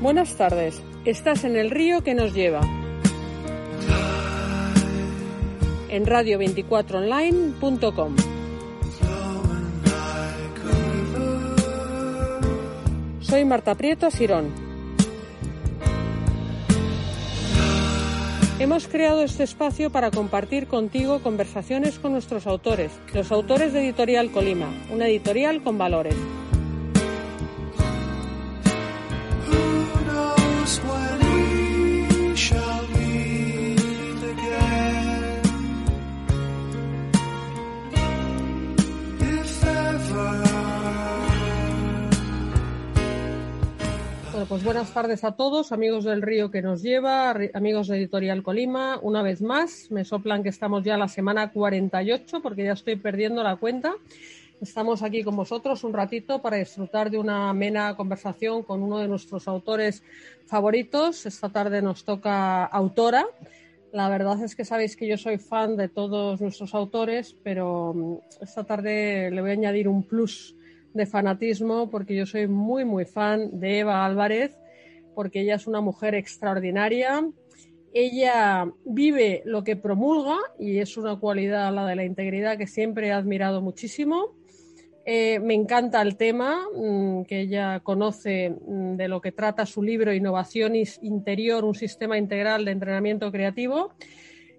Buenas tardes. Estás en el río que nos lleva. En radio24online.com. Soy Marta Prieto Sirón. Hemos creado este espacio para compartir contigo conversaciones con nuestros autores, los autores de Editorial Colima, una editorial con valores. Pues buenas tardes a todos, amigos del río que nos lleva, amigos de Editorial Colima. Una vez más, me soplan que estamos ya la semana 48 porque ya estoy perdiendo la cuenta. Estamos aquí con vosotros un ratito para disfrutar de una amena conversación con uno de nuestros autores favoritos. Esta tarde nos toca autora. La verdad es que sabéis que yo soy fan de todos nuestros autores, pero mm, esta tarde le voy a añadir un plus de fanatismo porque yo soy muy, muy fan de Eva Álvarez, porque ella es una mujer extraordinaria. Ella vive lo que promulga y es una cualidad, la de la integridad, que siempre he admirado muchísimo. Eh, me encanta el tema mm, que ella conoce mm, de lo que trata su libro Innovación Interior, un sistema integral de entrenamiento creativo,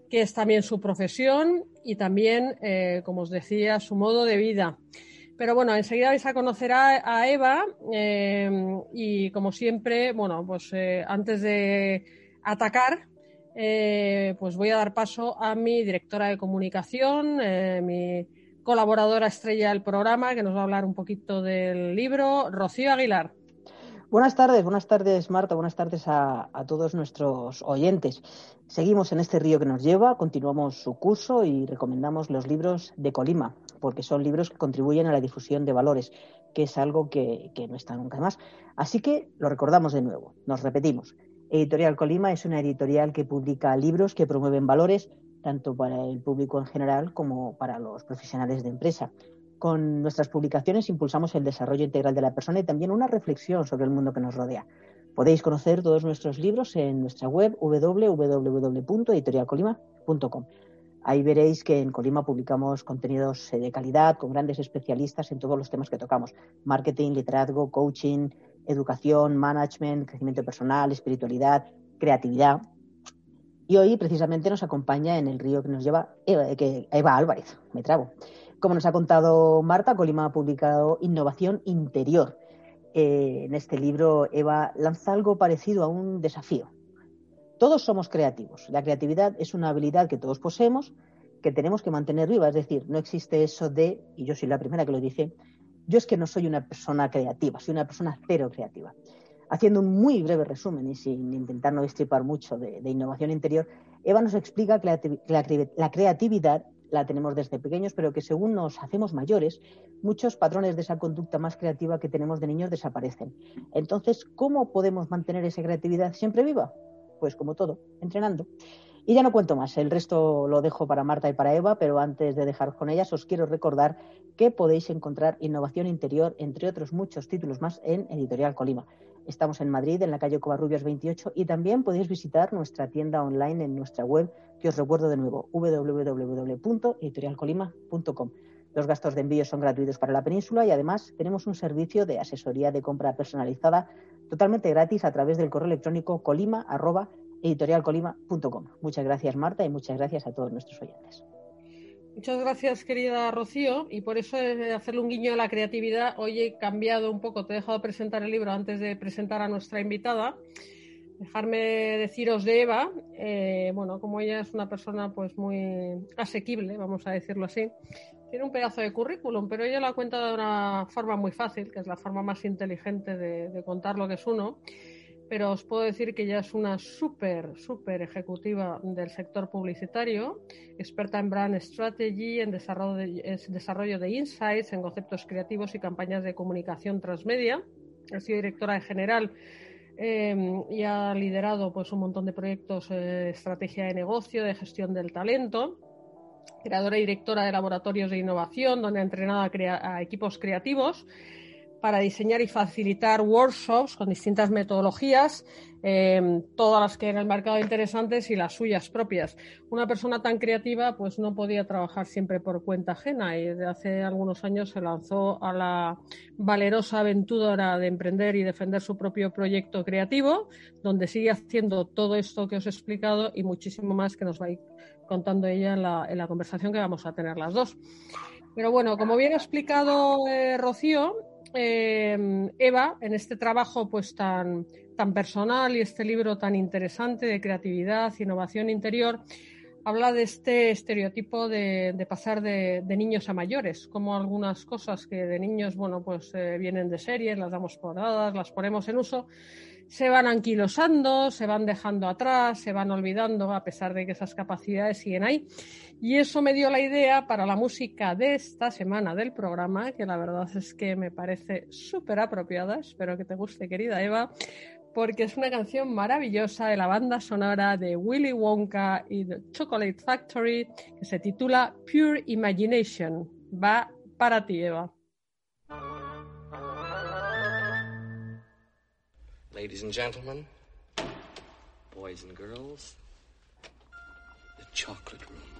que es también su profesión y también, eh, como os decía, su modo de vida. Pero bueno, enseguida vais a conocer a, Eva eh, y como siempre, bueno, pues eh, antes de atacar, eh, pues voy a dar paso a mi directora de comunicación, mi colaboradora estrella del programa, que nos va a hablar un poquito del libro, Rocío Aguilar. Buenas tardes, buenas tardes Marta, buenas tardes a, todos nuestros oyentes. Seguimos en este río que nos lleva, continuamos su curso y recomendamos los libros de Colima, porque son libros que contribuyen a la difusión de valores, que es algo que, que no está nunca más. Así que lo recordamos de nuevo, nos repetimos. Editorial Colima es una editorial que publica libros que promueven valores tanto para el público en general como para los profesionales de empresa. Con nuestras publicaciones impulsamos el desarrollo integral de la persona y también una reflexión sobre el mundo que nos rodea. Podéis conocer todos nuestros libros en nuestra web www.editorialcolima.com. Ahí veréis que en Colima publicamos contenidos eh, de calidad con grandes especialistas en todos los temas que tocamos. Marketing, liderazgo, coaching, educación, management, crecimiento personal, espiritualidad, creatividad. Y hoy precisamente nos acompaña en el río que nos lleva Eva, eh, Eva Álvarez, me trabo. Como nos ha contado Marta, Colima ha publicado Innovación Interior. Eh, en este libro, Eva lanza algo parecido a un desafío. Todos somos creativos. La creatividad es una habilidad que todos poseemos, que tenemos que mantener viva. Es decir, no existe eso de, y yo soy la primera que lo dice, yo es que no soy una persona creativa, soy una persona cero creativa. Haciendo un muy breve resumen y sin intentar no destripar mucho de, innovación interior, Eva nos explica que la creatividad la tenemos desde pequeños, pero que según nos hacemos mayores, muchos patrones de esa conducta más creativa que tenemos de niños desaparecen. Entonces, ¿cómo podemos mantener esa creatividad siempre viva? Pues como todo, entrenando. Y ya no cuento más, el resto lo dejo para Marta y para Eva, pero antes de dejar con ellas os quiero recordar que podéis encontrar Innovación Interior, entre otros muchos títulos más, en Editorial Colima. Estamos en Madrid, en la calle Covarrubias 28, y también podéis visitar nuestra tienda online en nuestra web, que os recuerdo de nuevo, www.editorialcolima.com. Los gastos de envío son gratuitos para la península y además tenemos un servicio de asesoría de compra personalizada totalmente gratis a través del correo electrónico colima.editorialcolima.com. Muchas gracias Marta y muchas gracias a todos nuestros oyentes. Muchas gracias, querida Rocío. Y por eso, hacerle un guiño a la creatividad, hoy he cambiado un poco, te he dejado presentar el libro antes de presentar a nuestra invitada. Dejarme deciros de Eva, eh, bueno, como ella es una persona pues muy asequible, vamos a decirlo así, tiene un pedazo de currículum, pero ella lo cuenta de una forma muy fácil, que es la forma más inteligente de contar lo que es uno pero os puedo decir que ella es una súper, súper ejecutiva del sector publicitario, experta en brand strategy, en desarrollo de, insights, en conceptos creativos y campañas de comunicación transmedia. Ha sido directora en general eh, y ha liderado pues, un montón de proyectos de estrategia de negocio, de gestión del talento. Creadora y directora de laboratorios de innovación, donde ha entrenado a, a equipos creativos para diseñar y facilitar workshops con distintas metodologías, eh, todas las que en el mercado interesantes y las suyas propias. Una persona tan creativa pues no podía trabajar siempre por cuenta ajena y desde hace algunos años se lanzó a la valerosa aventura de emprender y defender su propio proyecto creativo, donde sigue haciendo todo esto que os he explicado y muchísimo más que nos va a ir contando ella en la, en la conversación que vamos a tener las dos. Pero bueno, como bien ha explicado eh, Rocío, eh, Eva, en este trabajo pues tan, tan personal y este libro tan interesante de creatividad, innovación interior, habla de este estereotipo de, pasar de, de, niños a mayores, como algunas cosas que de niños, bueno, pues eh, vienen de series, las damos por dadas, las ponemos en uso, se van anquilosando, se van dejando atrás, se van olvidando, a pesar de que esas capacidades siguen ahí. Y eso me dio la idea para la música de esta semana del programa, que la verdad es que me parece súper apropiada. Espero que te guste, querida Eva, porque es una canción maravillosa de la banda sonora de Willy Wonka y The Chocolate Factory, que se titula Pure Imagination. Va para ti, Eva. Ladies and gentlemen, boys and girls, the chocolate room.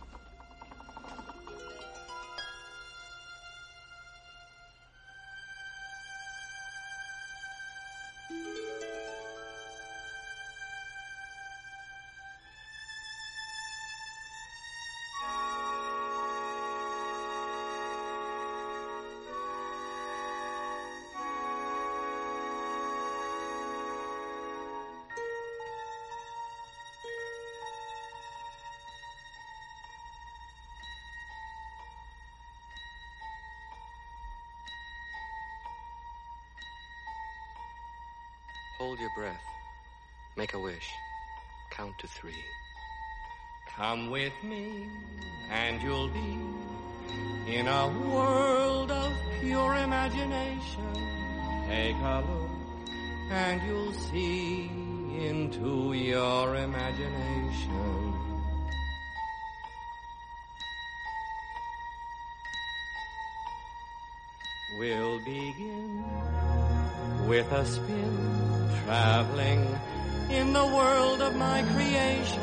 Hold your breath. Make a wish. Count to three. Come with me, and you'll be in a world of pure imagination. Take a look, and you'll see into your imagination. We'll begin with a spin, traveling in the world of my creation.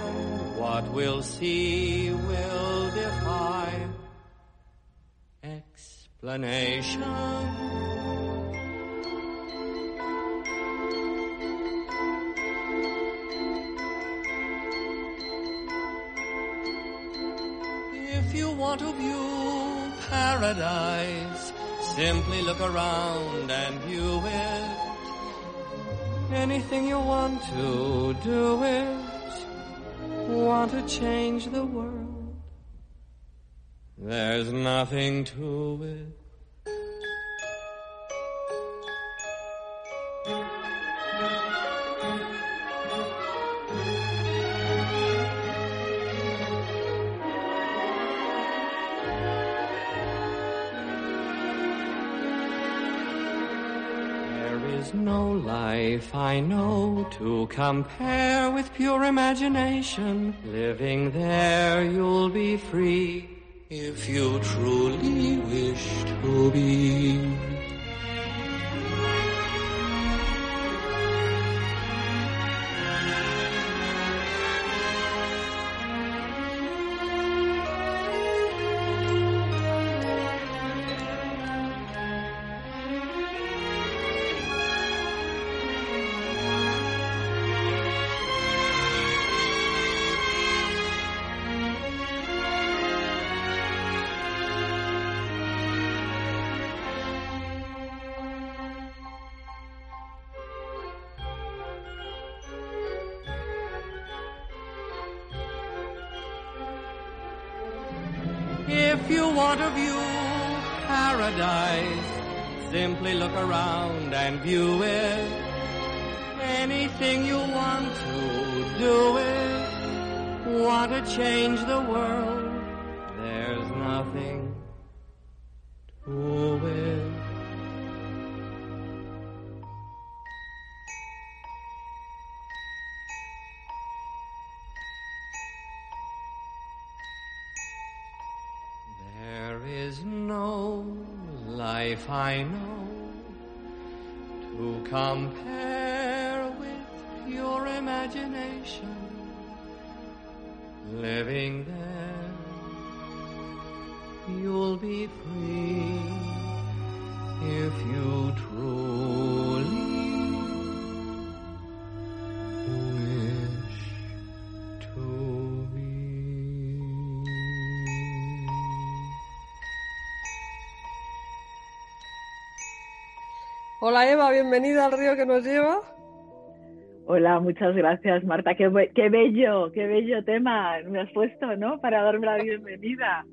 What we'll see will defy explanation. If you want to view paradise, simply look around and view it. Anything you want to do is Want to change the world. There's nothing to it. Life I know to compare with pure imagination. Living there, you'll be free if you truly wish to be. If you want to view paradise, simply look around and view it. Anything you want to do it. Want to change the world, Bienvenida al río que nos lleva. Hola, muchas gracias, Marta. Qué, be- qué bello, qué bello tema me has puesto, ¿no? Para darme la bienvenida.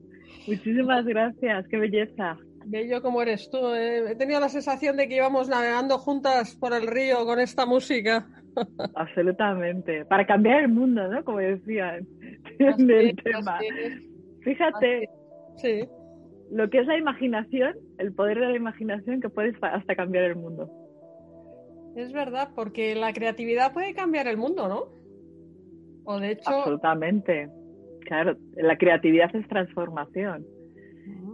Muchísimas gracias, qué belleza. Bello como eres tú. eh. He tenido la sensación de que íbamos navegando juntas por el río con esta música. Absolutamente. Para cambiar el mundo, ¿no? Como decían Así tema. así. Fíjate Sí, lo que es la imaginación, el poder de la imaginación que puedes hasta cambiar el mundo. Es verdad, porque la creatividad puede cambiar el mundo, ¿no? O de hecho, Absolutamente. Claro, la creatividad es transformación.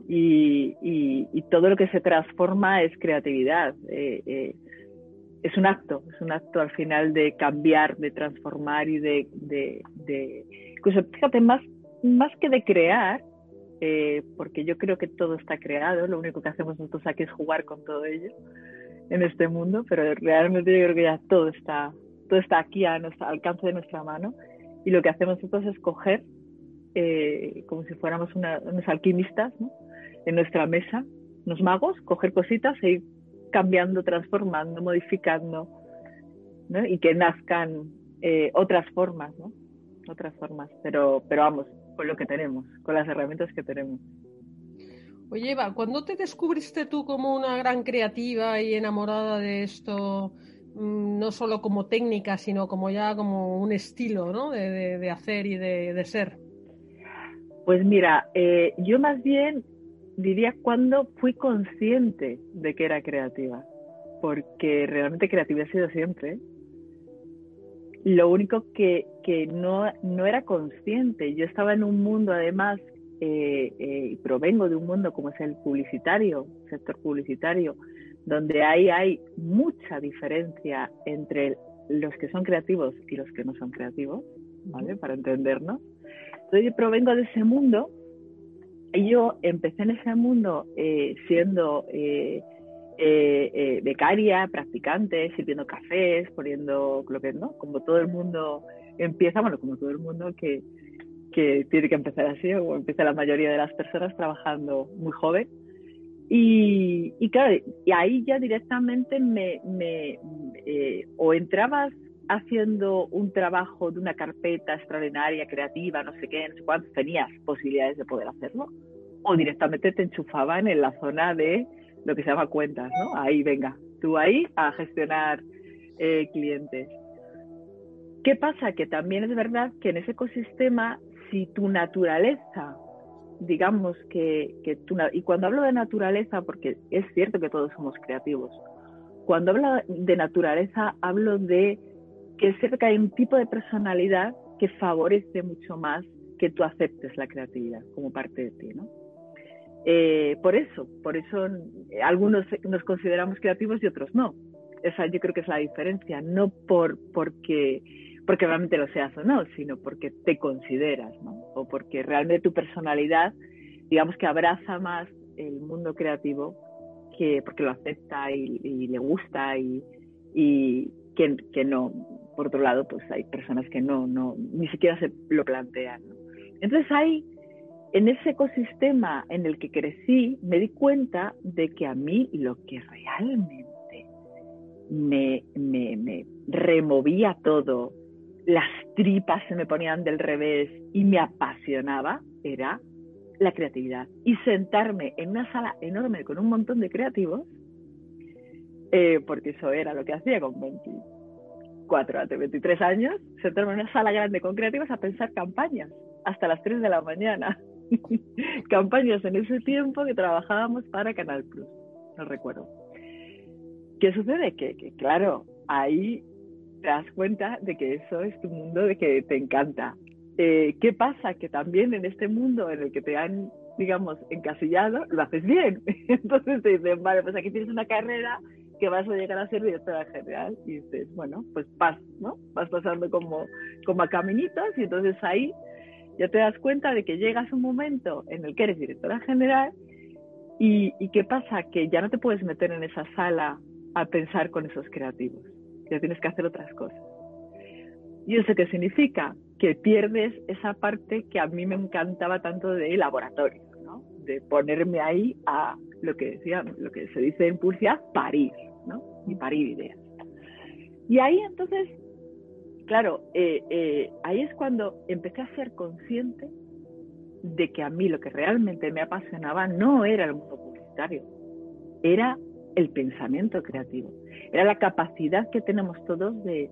y, y- y todo lo que se transforma es creatividad. Eh, eh, es un acto, es un acto al final de cambiar, de transformar y de, de, de- incluso fíjate, más, más que de crear, eh, porque yo creo que todo está creado, lo único que hacemos nosotros aquí es jugar con todo ello en este mundo, pero realmente yo creo que ya todo está, todo está aquí a nuestro al alcance de nuestra mano y lo que hacemos nosotros es coger eh, como si fuéramos unos alquimistas, ¿no? en nuestra mesa, unos magos, coger cositas e ir cambiando, transformando, modificando, ¿no? y que nazcan eh, otras formas, ¿no? Otras formas, pero, pero vamos, con lo que tenemos, con las herramientas que tenemos. Oye Eva, ¿cuándo te descubriste tú como una gran creativa y enamorada de esto? mm, No solo como técnica, sino como ya como un estilo, ¿no? De, de- hacer y de, de ser. Pues mira, eh, yo más bien diría cuando fui consciente de que era creativa, porque realmente creativa he sido siempre. Lo único que, que no, no era consciente, yo estaba en un mundo además, eh, eh, y provengo de un mundo como es el publicitario, sector publicitario, donde ahí hay mucha diferencia entre los que son creativos y los que no son creativos, ¿vale? Para entendernos. Entonces yo provengo de ese mundo y yo empecé en ese mundo eh, siendo eh, eh, eh, becaria, practicante, sirviendo cafés, poniendo lo que no, como todo el mundo empieza, bueno, como todo el mundo que, que tiene que empezar así, o empieza la mayoría de las personas trabajando muy joven. Y, y claro, y ahí ya directamente me, me eh, o entrabas haciendo un trabajo de una carpeta extraordinaria, creativa, no sé qué, no sé cuánto, tenías posibilidades de poder hacerlo, o directamente te enchufaban en la zona de lo que se llama cuentas, ¿no? Ahí, venga, tú ahí a gestionar eh, clientes. ¿Qué pasa? Que también es verdad que en ese ecosistema, si tu naturaleza, digamos que, que tu, y cuando hablo de naturaleza, porque es cierto que todos somos creativos, cuando hablo de naturaleza hablo de que cierto que hay un tipo de personalidad que favorece mucho más que tú aceptes la creatividad como parte de ti, ¿no? Eh, por eso, por eso eh, algunos nos consideramos creativos y otros no. Esa yo creo que es la diferencia, no por porque porque realmente lo seas o no, sino porque te consideras, ¿no? O porque realmente tu personalidad, digamos que abraza más el mundo creativo que porque lo acepta y, y le gusta y, y que, que, no. Por otro lado, pues hay personas que no, no ni siquiera se lo plantean. ¿no? Entonces hay en ese ecosistema en el que crecí, me di cuenta de que a mí lo que realmente me, me, me removía todo, las tripas se me ponían del revés y me apasionaba, era la creatividad. Y sentarme en una sala enorme con un montón de creativos, eh, porque eso era lo que hacía con 24, hace 23 años, sentarme en una sala grande con creativos a pensar campañas hasta las 3 de la mañana. campañas en ese tiempo que trabajábamos para Canal Plus, no recuerdo. ¿Qué sucede? Que, claro, ahí te das cuenta de que eso es tu mundo, de que te encanta. Eh, ¿Qué pasa? Que también en este mundo en el que te han, digamos, encasillado, lo haces bien. Entonces te dicen, vale, pues aquí tienes una carrera que vas a llegar a ser directora general. Y dices, bueno, pues vas, ¿no? Vas pasando como, a caminitos y entonces ahí ya te das cuenta de que llegas un momento en el que eres directora general y qué pasa, que ya no te puedes meter en esa sala a pensar con esos creativos, ya tienes que hacer otras cosas. ¿Y eso qué significa? Que pierdes esa parte que a mí me encantaba tanto de laboratorio, de ponerme ahí a lo que decía, lo que se dice en Purcia, parir, ¿no? y parir ideas. Y ahí entonces, claro, eh, eh, ahí es cuando empecé a ser consciente de que a mí lo que realmente me apasionaba no era el mundo publicitario, era el pensamiento creativo, era la capacidad que tenemos todos de,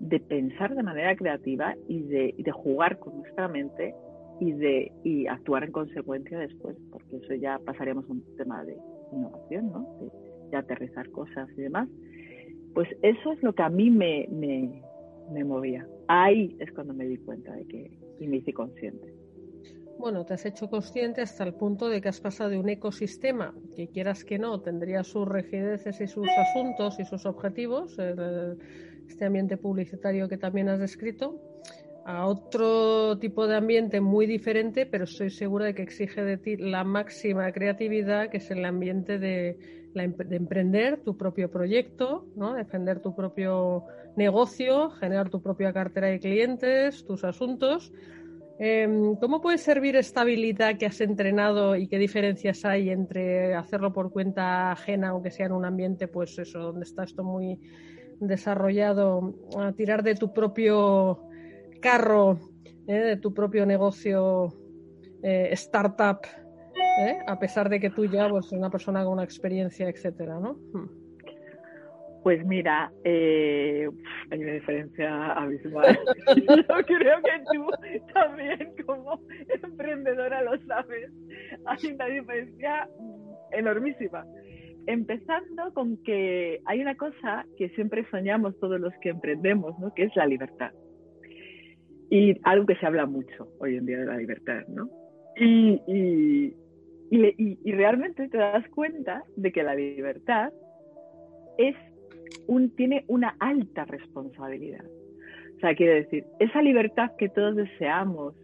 de pensar de manera creativa y de, de, jugar con nuestra mente y de y actuar en consecuencia después, porque eso ya pasaríamos a un tema de innovación, ¿no? De, aterrizar cosas y demás. Pues eso es lo que a mí me, me, me movía. Ahí es cuando me di cuenta de que y me hice consciente. Bueno, te has hecho consciente hasta el punto de que has pasado de un ecosistema que quieras que no, tendría sus rigideces y sus asuntos y sus objetivos, este ambiente publicitario que también has descrito, a otro tipo de ambiente muy diferente, pero estoy segura de que exige de ti la máxima creatividad, que es el ambiente de, de emprender tu propio proyecto, ¿no? defender tu propio negocio, generar tu propia cartera de clientes, tus asuntos Em, ¿Cómo puede servir esta habilidad que has entrenado y qué diferencias hay entre hacerlo por cuenta ajena, aunque sea en un ambiente, pues eso, donde está esto muy desarrollado, a tirar de tu propio carro, ¿eh? de tu propio negocio eh, startup, ¿eh? a pesar de que tú ya pues, eres una persona con una experiencia, etcétera, ¿no? Hmm. Pues mira, eh, hay una diferencia abismal. Yo creo que tú también como emprendedora lo sabes. Hay una diferencia enormísima. Empezando con que hay una cosa que siempre soñamos todos los que emprendemos, ¿no? que es la libertad. Y algo que se habla mucho hoy en día de la libertad, ¿no? Y, y, y, y realmente te das cuenta de que la libertad es tiene una alta responsabilidad. O sea, quiero decir, esa libertad que todos deseamos,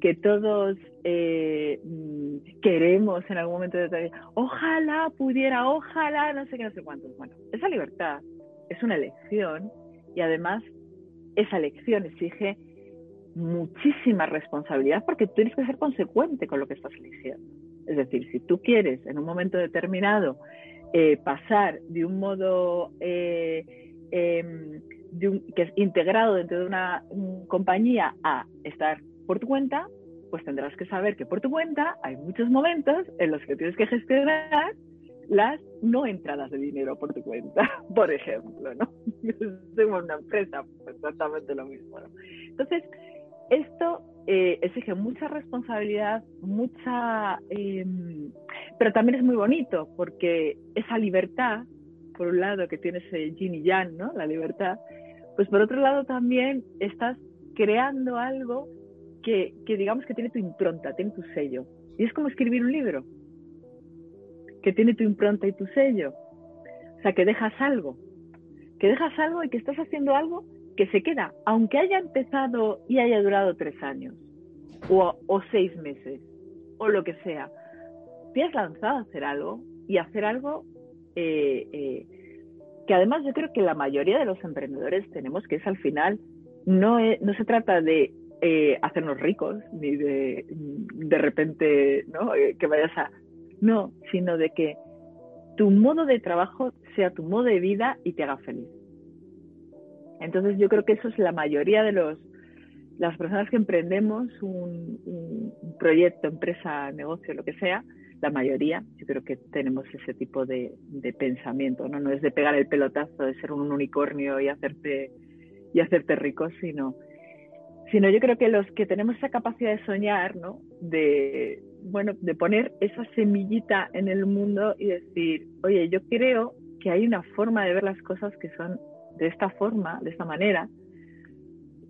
que todos eh, mm, queremos en algún momento de vida, ojalá pudiera, ojalá, no sé qué, no sé cuántos. Bueno, esa libertad es una elección y además esa elección exige muchísima responsabilidad porque tienes que ser consecuente con lo que estás eligiendo. Es decir, si tú quieres en un momento determinado eh, pasar de un modo eh, em, que es integrado dentro de una compañía a estar por tu cuenta, pues tendrás que saber que por tu cuenta hay muchos momentos en los que tienes que gestionar las no entradas de dinero por tu cuenta, por ejemplo, ¿no? Somos una empresa, pues exactamente lo mismo, ¿no? Entonces, esto eh, exige mucha responsabilidad, mucha, em, pero también es muy bonito porque esa libertad, por un lado que tiene ese yin y yang, ¿no? La libertad, pues por otro lado también estás creando algo que, que digamos que tiene tu impronta, tiene tu sello. Y es como escribir un libro, que tiene tu impronta y tu sello. O sea, que dejas algo, que dejas algo y que estás haciendo algo que se queda, aunque haya empezado y haya durado tres años, o, seis meses, o lo que sea, te has lanzado a hacer algo y hacer algo eh, eh, que además yo creo que la mayoría de los emprendedores tenemos, que es al final, no, no se trata de eh, hacernos ricos, ni de de repente ¿no? que vayas a... No, sino de que tu modo de trabajo sea tu modo de vida y te haga feliz. Entonces yo creo que eso es la mayoría de los las personas que emprendemos un, proyecto, empresa, negocio, lo que sea, la mayoría, yo creo que tenemos ese tipo de, pensamiento, ¿no? No es de pegar el pelotazo, de ser un unicornio y hacerte, y hacerte rico, sino, sino yo creo que los que tenemos esa capacidad de soñar, ¿no? De, bueno, de poner esa semillita en el mundo y decir, oye, yo creo que hay una forma de ver las cosas que son de esta forma, de esta manera.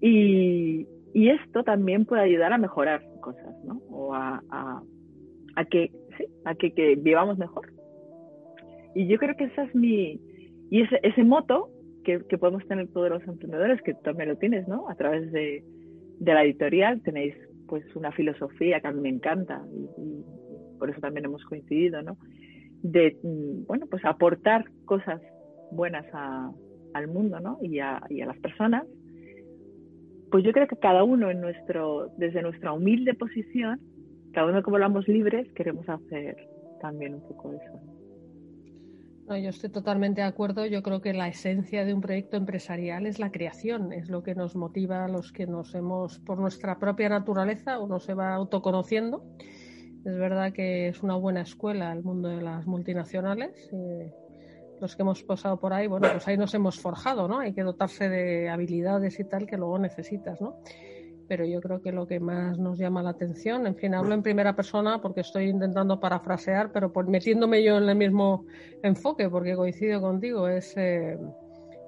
Y, esto también puede ayudar a mejorar cosas, ¿no? O a, a, que, sí, a que, que, vivamos mejor. Y yo creo que esa es mi, y ese, ese moto que, podemos tener todos los emprendedores, que tú también lo tienes, ¿no? A través de, la editorial tenéis pues una filosofía que a mí me encanta y, por eso también hemos coincidido, ¿no? De, mm, bueno, pues aportar cosas buenas al mundo, ¿no? Y a, y a las personas. Pues yo creo que cada uno en nuestro, desde nuestra humilde posición, cada uno como hablamos libres, queremos hacer también un poco eso. No, yo estoy totalmente de acuerdo. Yo creo que la esencia de un proyecto empresarial es la creación, es lo que nos motiva a los que nos hemos, por nuestra propia naturaleza, uno se va autoconociendo. Es verdad que es una buena escuela el mundo de las multinacionales. Eh, los que hemos pasado por ahí, bueno, pues ahí nos hemos forjado, ¿no? Hay que dotarse de habilidades y tal que luego necesitas, ¿no? pero yo creo que lo que más nos llama la atención, en fin, hablo en primera persona porque estoy intentando parafrasear, pero por, metiéndome yo en el mismo enfoque, porque coincido contigo, es, eh,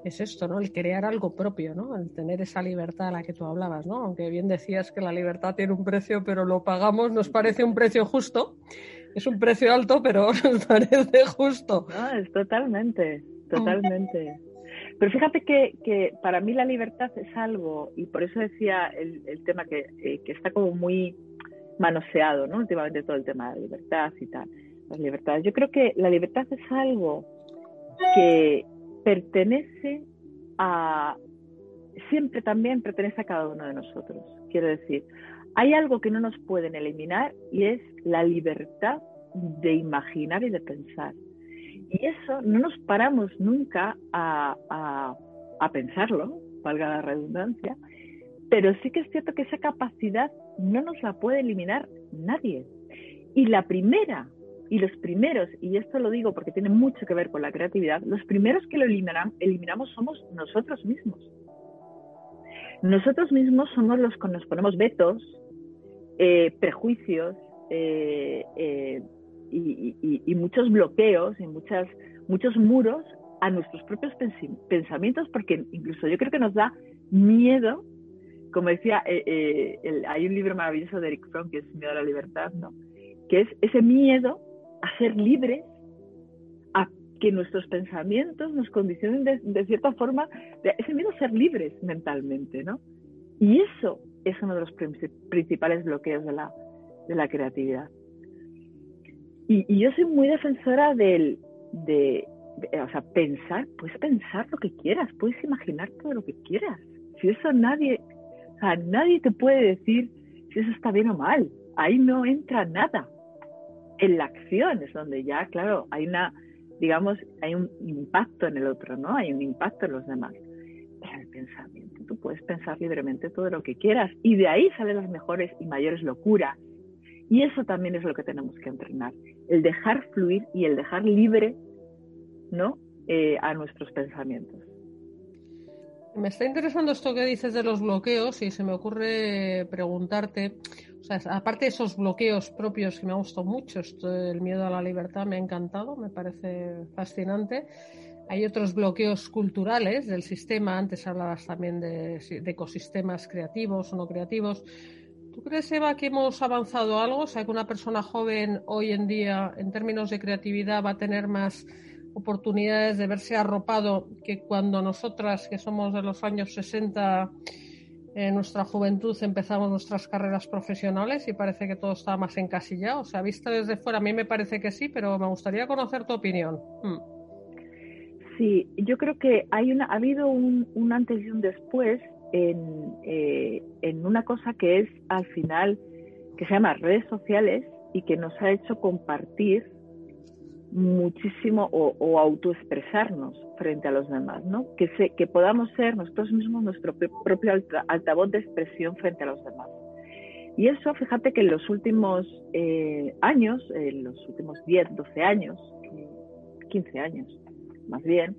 es esto, ¿no? El crear algo propio, ¿no? El tener esa libertad a la que tú hablabas, ¿no? Aunque bien decías que la libertad tiene un precio, pero lo pagamos, nos parece un precio justo. Es un precio alto, pero nos parece justo. No, es totalmente, totalmente. Pero fíjate que, que, para mí la libertad es algo, y por eso decía el, el tema que, eh, que, está como muy manoseado, ¿no? Últimamente todo el tema de la libertad y tal, las libertades. Yo creo que la libertad es algo que pertenece a, siempre también pertenece a cada uno de nosotros. Quiero decir, hay algo que no nos pueden eliminar y es la libertad de imaginar y de pensar. Y eso no nos paramos nunca a, pensarlo, valga la redundancia, pero sí que es cierto que esa capacidad no nos la puede eliminar nadie. Y la primera, y los primeros, y esto lo digo porque tiene mucho que ver con la creatividad, los primeros que lo eliminamos somos nosotros mismos. Nosotros mismos somos los que nos ponemos vetos, eh, prejuicios, eh, eh, y, muchos bloqueos y muchas, muchos muros a nuestros propios pensamientos, porque incluso yo creo que nos da miedo, como decía, eh, eh, hay un libro maravilloso de Eric Fromm que es Miedo a la Libertad, ¿no? que es ese miedo a ser libres, a que nuestros pensamientos nos condicionen de, cierta forma, ese miedo a ser libres mentalmente, ¿no? Y eso es uno de los principales bloqueos de la, de la creatividad. Y, yo soy muy defensora del, de, o sea, pensar, puedes pensar lo que quieras, puedes imaginar todo lo que quieras. Si eso nadie, o nadie te puede decir si eso está bien o mal. Ahí no entra nada. En la acción es donde ya, claro, hay una, digamos, hay un impacto en el otro, ¿no? Hay un impacto en los demás. Pero el pensamiento, tú puedes pensar libremente todo lo que quieras y de ahí salen las mejores y mayores locuras y eso también es lo que tenemos que entrenar, el dejar fluir y el dejar libre ¿no? Eh, a nuestros pensamientos. Me está interesando esto que dices de los bloqueos y se me ocurre preguntarte, o sea, aparte de esos bloqueos propios que me ha gustado mucho, esto del miedo a la libertad me ha encantado, me parece fascinante. Hay otros bloqueos culturales del sistema, antes hablabas también de, de ecosistemas creativos o no creativos. ¿Tú crees, Eva, que hemos avanzado algo? O sea, que una persona joven hoy en día, en términos de creatividad, va a tener más oportunidades de verse arropado que cuando nosotras, que somos de los años 60, en nuestra juventud empezamos nuestras carreras profesionales y parece que todo está más encasillado. O sea, vista desde fuera, a mí me parece que sí, pero me gustaría conocer tu opinión. Hmm. Sí, yo creo que hay una, ha habido un, un antes y un después en, eh, en una cosa que es al final, que se llama redes sociales y que nos ha hecho compartir muchísimo o, o, autoexpresarnos frente a los demás, ¿no? Que, se, que podamos ser nosotros mismos nuestro propio altavoz de expresión frente a los demás. Y eso, fíjate que en los últimos eh, años, en los últimos 10, 12 años, 15 años más bien,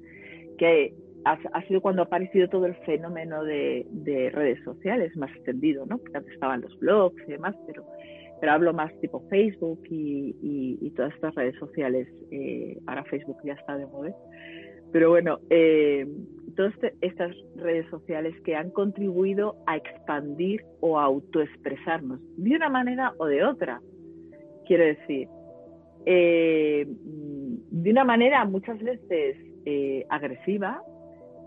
que ha, sido cuando ha aparecido todo el fenómeno de, redes sociales más extendido, ¿no? Porque antes estaban los blogs y demás, pero, pero hablo más tipo Facebook y, todas estas redes sociales. Eh, ahora Facebook ya está de moda. Pero bueno, eh, todas este, estas redes sociales que han contribuido a expandir o a autoexpresarnos de una manera o de otra. Quiero decir, eh, de una manera muchas veces eh, agresiva,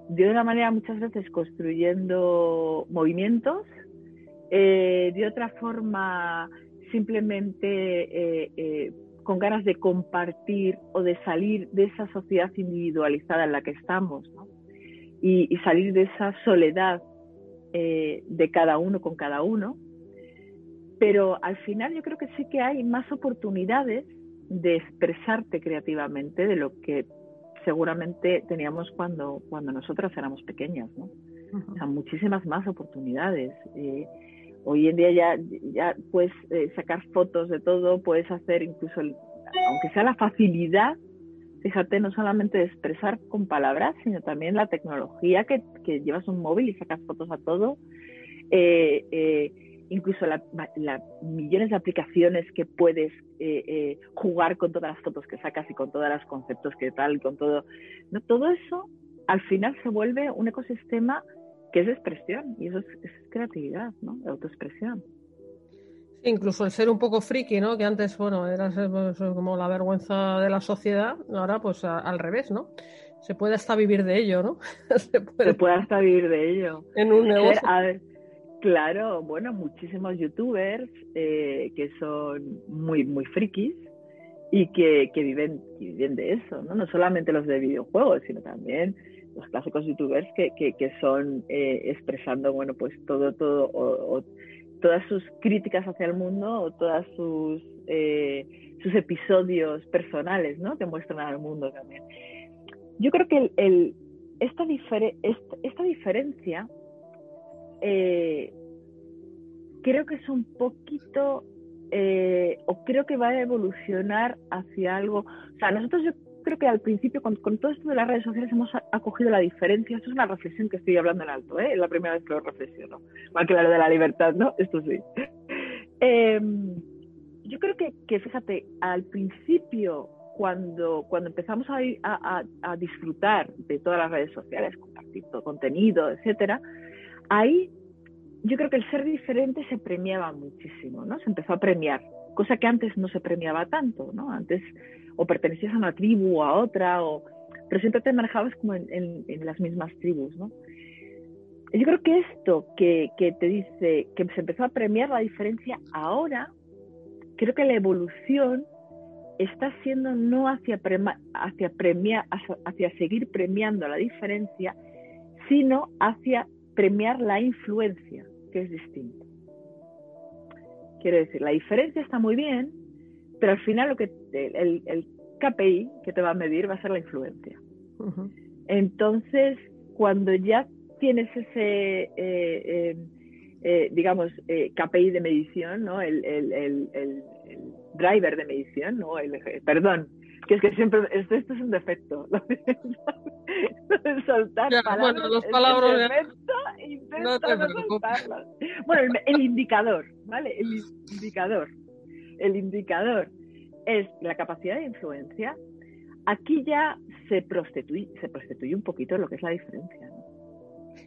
de una manera muchas veces construyendo movimientos, eh, de otra forma simplemente con ganas de compartir o de salir de esa sociedad individualizada en la que estamos y, salir de esa soledad de cada uno con cada uno. Pero al final yo creo que sí que hay más oportunidades de expresarte creativamente de lo que seguramente teníamos cuando, cuando nosotras éramos pequeñas, ¿no? O sea, muchísimas más oportunidades. Eh, hoy en día ya, ya puedes eh, sacar fotos de todo, puedes hacer incluso, aunque sea la facilidad, fíjate, no solamente de expresar con palabras, sino también la tecnología que, que llevas un móvil y sacas fotos a todo. Eh, eh incluso las millones de aplicaciones que puedes eh, eh, jugar con todas las fotos que sacas y con todos los conceptos que tal, con todo. ¿no? Todo eso al final se vuelve un ecosistema que es expresión y eso es, creatividad, ¿no? Autoexpresión. incluso el ser un poco friki, ¿no? Que antes, bueno, era pues, como la vergüenza de la sociedad, ahora pues al revés, ¿no? Se puede hasta vivir de ello, ¿no? se, puede... hasta vivir de ello. En un negocio. Claro, bueno, muchísimos youtubers eh, que son muy, muy frikis y que, que, viven, viven de eso, ¿no? No solamente los de videojuegos, sino también los clásicos youtubers que, que, que son eh, expresando, bueno, pues todo, todo, o, todas sus críticas hacia el mundo o todas sus, eh, sus episodios personales, ¿no? Que muestran al mundo también. Yo creo que el, el esta, esta, esta diferencia eh, creo que es un poquito, eh, o creo que va a evolucionar hacia algo. O sea, nosotros yo creo que al principio, con, todo esto de las redes sociales, hemos acogido la diferencia. Esto es una reflexión que estoy hablando en alto, ¿eh? es la primera vez que lo reflexiono. Igual que la de la libertad, ¿no? Esto sí. Em, yo creo que, fíjate, al principio, cuando, cuando empezamos a, a, a, disfrutar de todas las redes sociales, compartir todo contenido, etcétera, ahí yo creo que el ser diferente se premiaba muchísimo, ¿no? Se empezó a premiar, cosa que antes no se premiaba tanto, ¿no? Antes o pertenecías a una tribu o a otra, o, pero siempre te manejabas como en, las mismas tribus, ¿no? Yo creo que esto que, que, te dice que se empezó a premiar la diferencia ahora, creo que la evolución está siendo no hacia, hacia, premiar, hacia seguir premiando la diferencia, sino hacia premiar la influencia, que es distinto. Quiero decir, la diferencia está muy bien, pero al final lo que el, el KPI que te va a medir va a ser la influencia. Entonces, cuando ya tienes ese, eh, eh, eh, digamos, KPI de medición, ¿no? El, el, el, driver de medición, ¿no? El, perdón, que es que siempre, esto, esto es un defecto. soltar palabras. Bueno, los palabras. no te bueno, el, indicador, ¿vale? El indicador. El indicador es la capacidad de influencia. Aquí ya se prostituye, se prostituye un poquito lo que es la diferencia.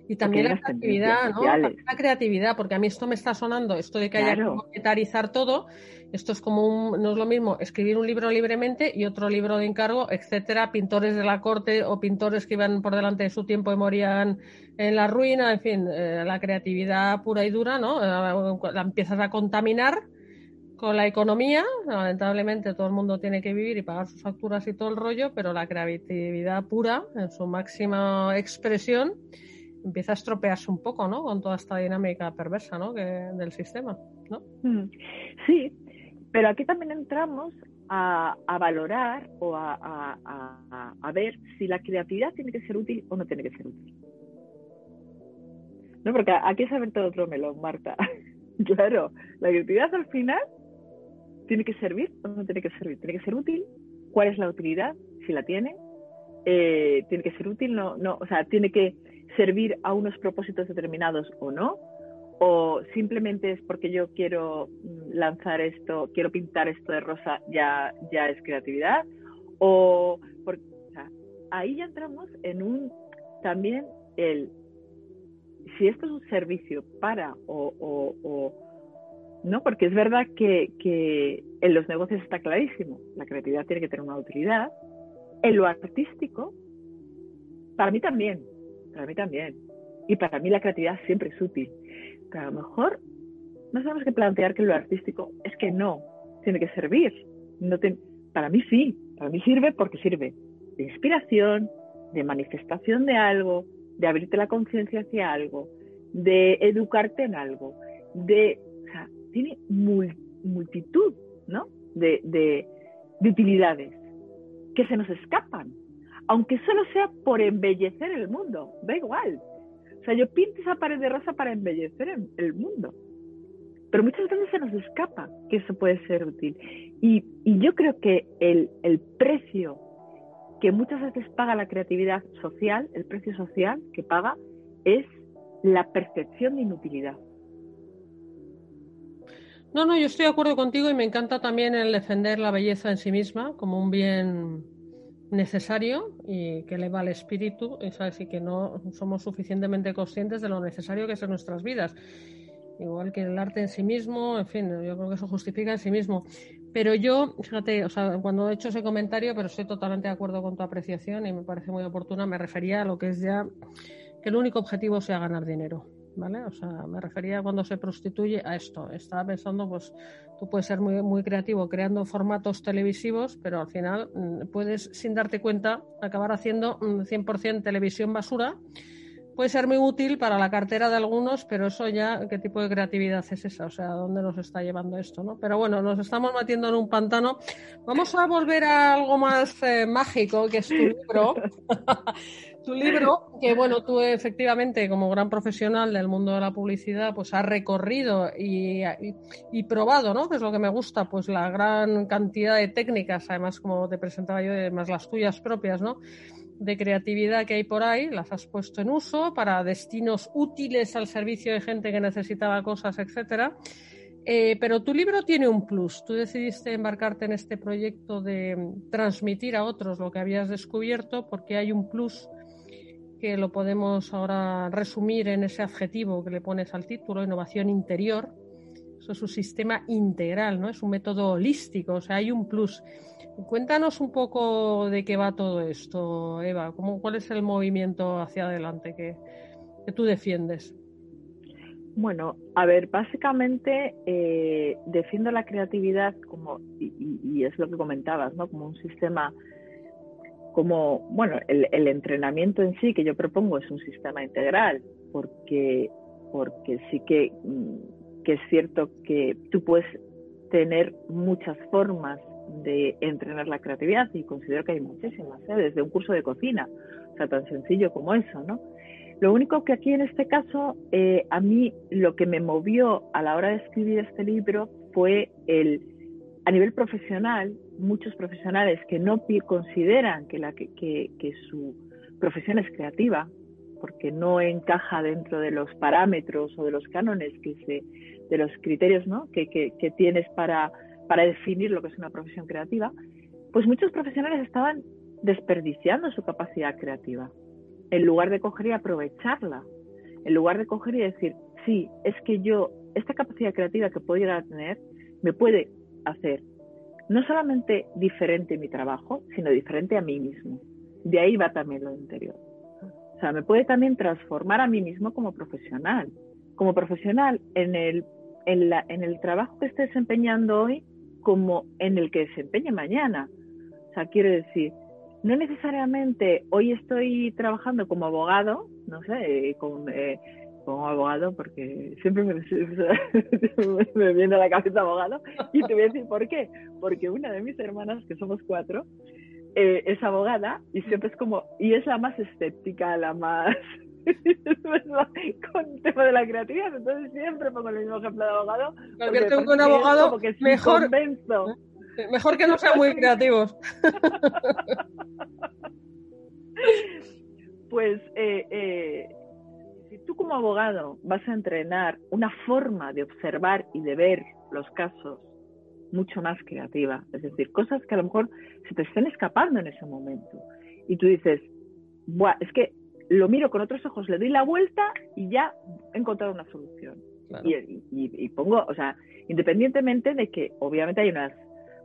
Y también la creatividad, ¿no? La creatividad, porque a mí esto me está sonando, esto de que haya que monetarizar todo, esto es como un, no es lo mismo escribir un libro libremente y otro libro de encargo, etcétera, pintores de la corte o pintores que iban por delante de su tiempo y morían en la ruina, en fin, eh, la creatividad pura y dura, ¿no? Eh, la empiezas a contaminar con la economía, lamentablemente todo el mundo tiene que vivir y pagar sus facturas y todo el rollo, pero la creatividad pura, en su máxima expresión, empieza a estropearse un poco, ¿no? Con toda esta dinámica perversa, ¿no? Que, del sistema, ¿no? Mm. Sí, pero aquí también entramos a, valorar o a, a, ver si la creatividad tiene que ser útil o no tiene que ser útil. No, porque aquí es abierto otro melón, Marta. claro, la creatividad al final tiene que servir o no tiene que servir. Tiene que ser útil. ¿Cuál es la utilidad? Si la tiene. Eh, tiene que ser útil, no, no, o sea, tiene que servir a unos propósitos determinados o no, o simplemente es porque yo quiero mm, lanzar esto, quiero pintar esto de rosa, ya, ya es creatividad, o, ahí ya entramos en un también el si esto es un servicio para o, o, no, porque es verdad que, que en los negocios está clarísimo, la creatividad tiene que tener una utilidad, en lo artístico Para mí también, para mí también. Y para mí la creatividad siempre es útil. Pero a lo mejor no tenemos que plantear que lo artístico es que no, tiene que servir. No para mí sí, para mí sirve porque sirve de inspiración, de manifestación de algo, de abrirte la conciencia hacia algo, de educarte en algo, de, o sea, tiene multitud, ¿no? De, de, de utilidades que se nos escapan, aunque solo sea por embellecer el mundo, da igual. O sea, yo pinto esa pared de rosa para embellecer el mundo. Pero muchas veces se nos escapa que eso puede ser útil. Y, yo creo que el precio que muchas veces paga la creatividad social, el precio social que paga, es la percepción de inutilidad. No, no, yo estoy de acuerdo contigo y me encanta también el defender la belleza en sí misma como un bien necesario y que eleva el espíritu, y que no somos suficientemente conscientes de lo necesario que es en nuestras vidas. Igual que el arte en sí mismo, en fin, yo creo que eso justifica en sí mismo. Pero yo, fíjate, o sea, cuando he hecho ese comentario, pero estoy totalmente de acuerdo con tu apreciación y me parece muy oportuna, me refería a lo que es ya que el único objetivo sea ganar dinero. ¿Vale? O sea, me refería cuando se prostituye a esto. Estaba pensando, pues tú puedes ser muy, muy creativo creando formatos televisivos, pero al final mm, puedes, sin darte cuenta, acabar haciendo 100% mm, televisión basura. Puede ser muy útil para la cartera de algunos, pero eso ya, ¿qué tipo de creatividad es esa? O sea, ¿dónde nos está llevando esto? ¿no? Pero bueno, nos estamos metiendo en un pantano. Vamos a volver a algo más eh, mágico, que es tu libro. Tu libro, que bueno, tú efectivamente como gran profesional del mundo de la publicidad, pues has recorrido y, y, probado, ¿no? Que es lo que me gusta, pues la gran cantidad de técnicas, además como te presentaba yo, además las tuyas propias, ¿no? De creatividad que hay por ahí, las has puesto en uso para destinos útiles al servicio de gente que necesitaba cosas, etcétera. Eh, pero tu libro tiene un plus. Tú decidiste embarcarte en este proyecto de transmitir a otros lo que habías descubierto porque hay un plus que lo podemos ahora resumir en ese adjetivo que le pones al título, innovación interior. Eso es un sistema integral, ¿no? Es un método holístico, o sea, hay un plus. Cuéntanos un poco de qué va todo esto, Eva. ¿Cómo, ¿Cuál es el movimiento hacia adelante que, tú defiendes? Bueno, a ver, básicamente eh, defiendo la creatividad como, y, y, es lo que comentabas, ¿no? Como un sistema como, bueno, el, entrenamiento en sí que yo propongo es un sistema integral, porque, porque sí que, mm, que es cierto que tú puedes tener muchas formas de entrenar la creatividad y considero que hay muchísimas, ¿eh? desde un curso de cocina, o sea, tan sencillo como eso, ¿no? Lo único que aquí en este caso, eh, a mí lo que me movió a la hora de escribir este libro fue el, a nivel profesional, muchos profesionales que no consideran que, la, que, su profesión es creativa, porque no encaja dentro de los parámetros o de los cánones que se, de los criterios ¿no? que, que, tienes para, para definir lo que es una profesión creativa, pues muchos profesionales estaban desperdiciando su capacidad creativa, en lugar de coger y aprovecharla, en lugar de coger y decir, sí, es que yo, esta capacidad creativa que puedo llegar a tener, me puede hacer no solamente diferente mi trabajo, sino diferente a mí mismo. De ahí va también lo interior. O sea, me puede también transformar a mí mismo como profesional. Como profesional en el, en, la, en el trabajo que esté desempeñando hoy como en el que desempeñe mañana. O sea, quiero decir, no necesariamente hoy estoy trabajando como abogado, no sé, con, eh, como abogado porque siempre me, me, viene a la cabeza abogado y te voy a decir por qué. Porque una de mis hermanas, que somos cuatro, eh, es abogada y siempre es como, y es la más escéptica, la más con el tema de la creatividad, entonces siempre pongo el mismo ejemplo de abogado. Porque un abogado mejor, mejor que no sean muy creativos. pues eh, eh, si tú como abogado vas a entrenar una forma de observar y de ver los casos mucho más creativa, es decir, cosas que a lo mejor se te estén escapando en ese momento, y tú dices, Buah, es que lo miro con otros ojos, le doy la vuelta y ya he encontrado una solución. Y, pongo, o sea, independientemente de que obviamente hay una,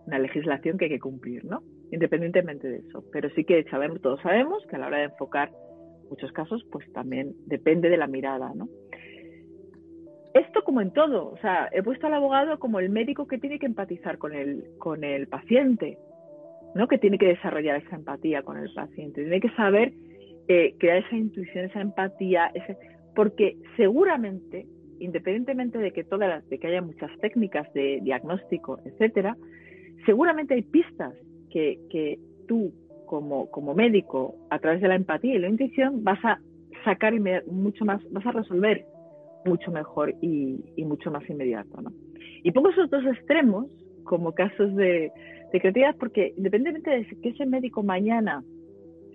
una legislación que hay que cumplir, ¿no? Independientemente de eso. Pero sí que sabemos, todos sabemos que a la hora de enfocar muchos casos, pues también depende de la mirada, ¿no? Esto como en todo, o sea, he puesto al abogado como el médico que tiene que empatizar con el, con el paciente, ¿no? Que tiene que desarrollar esa empatía con el paciente, tiene que saber eh, crear esa intuición, esa empatía, porque seguramente, independientemente de que todas las, de que haya muchas técnicas de diagnóstico, etcétera, seguramente hay pistas que, que tú como, como médico, a través de la empatía y la intuición, vas a sacar mucho más, vas a resolver mucho mejor y, mucho más inmediato. ¿no? Y pongo esos dos extremos como casos de, de creatividad porque independientemente de que ese médico mañana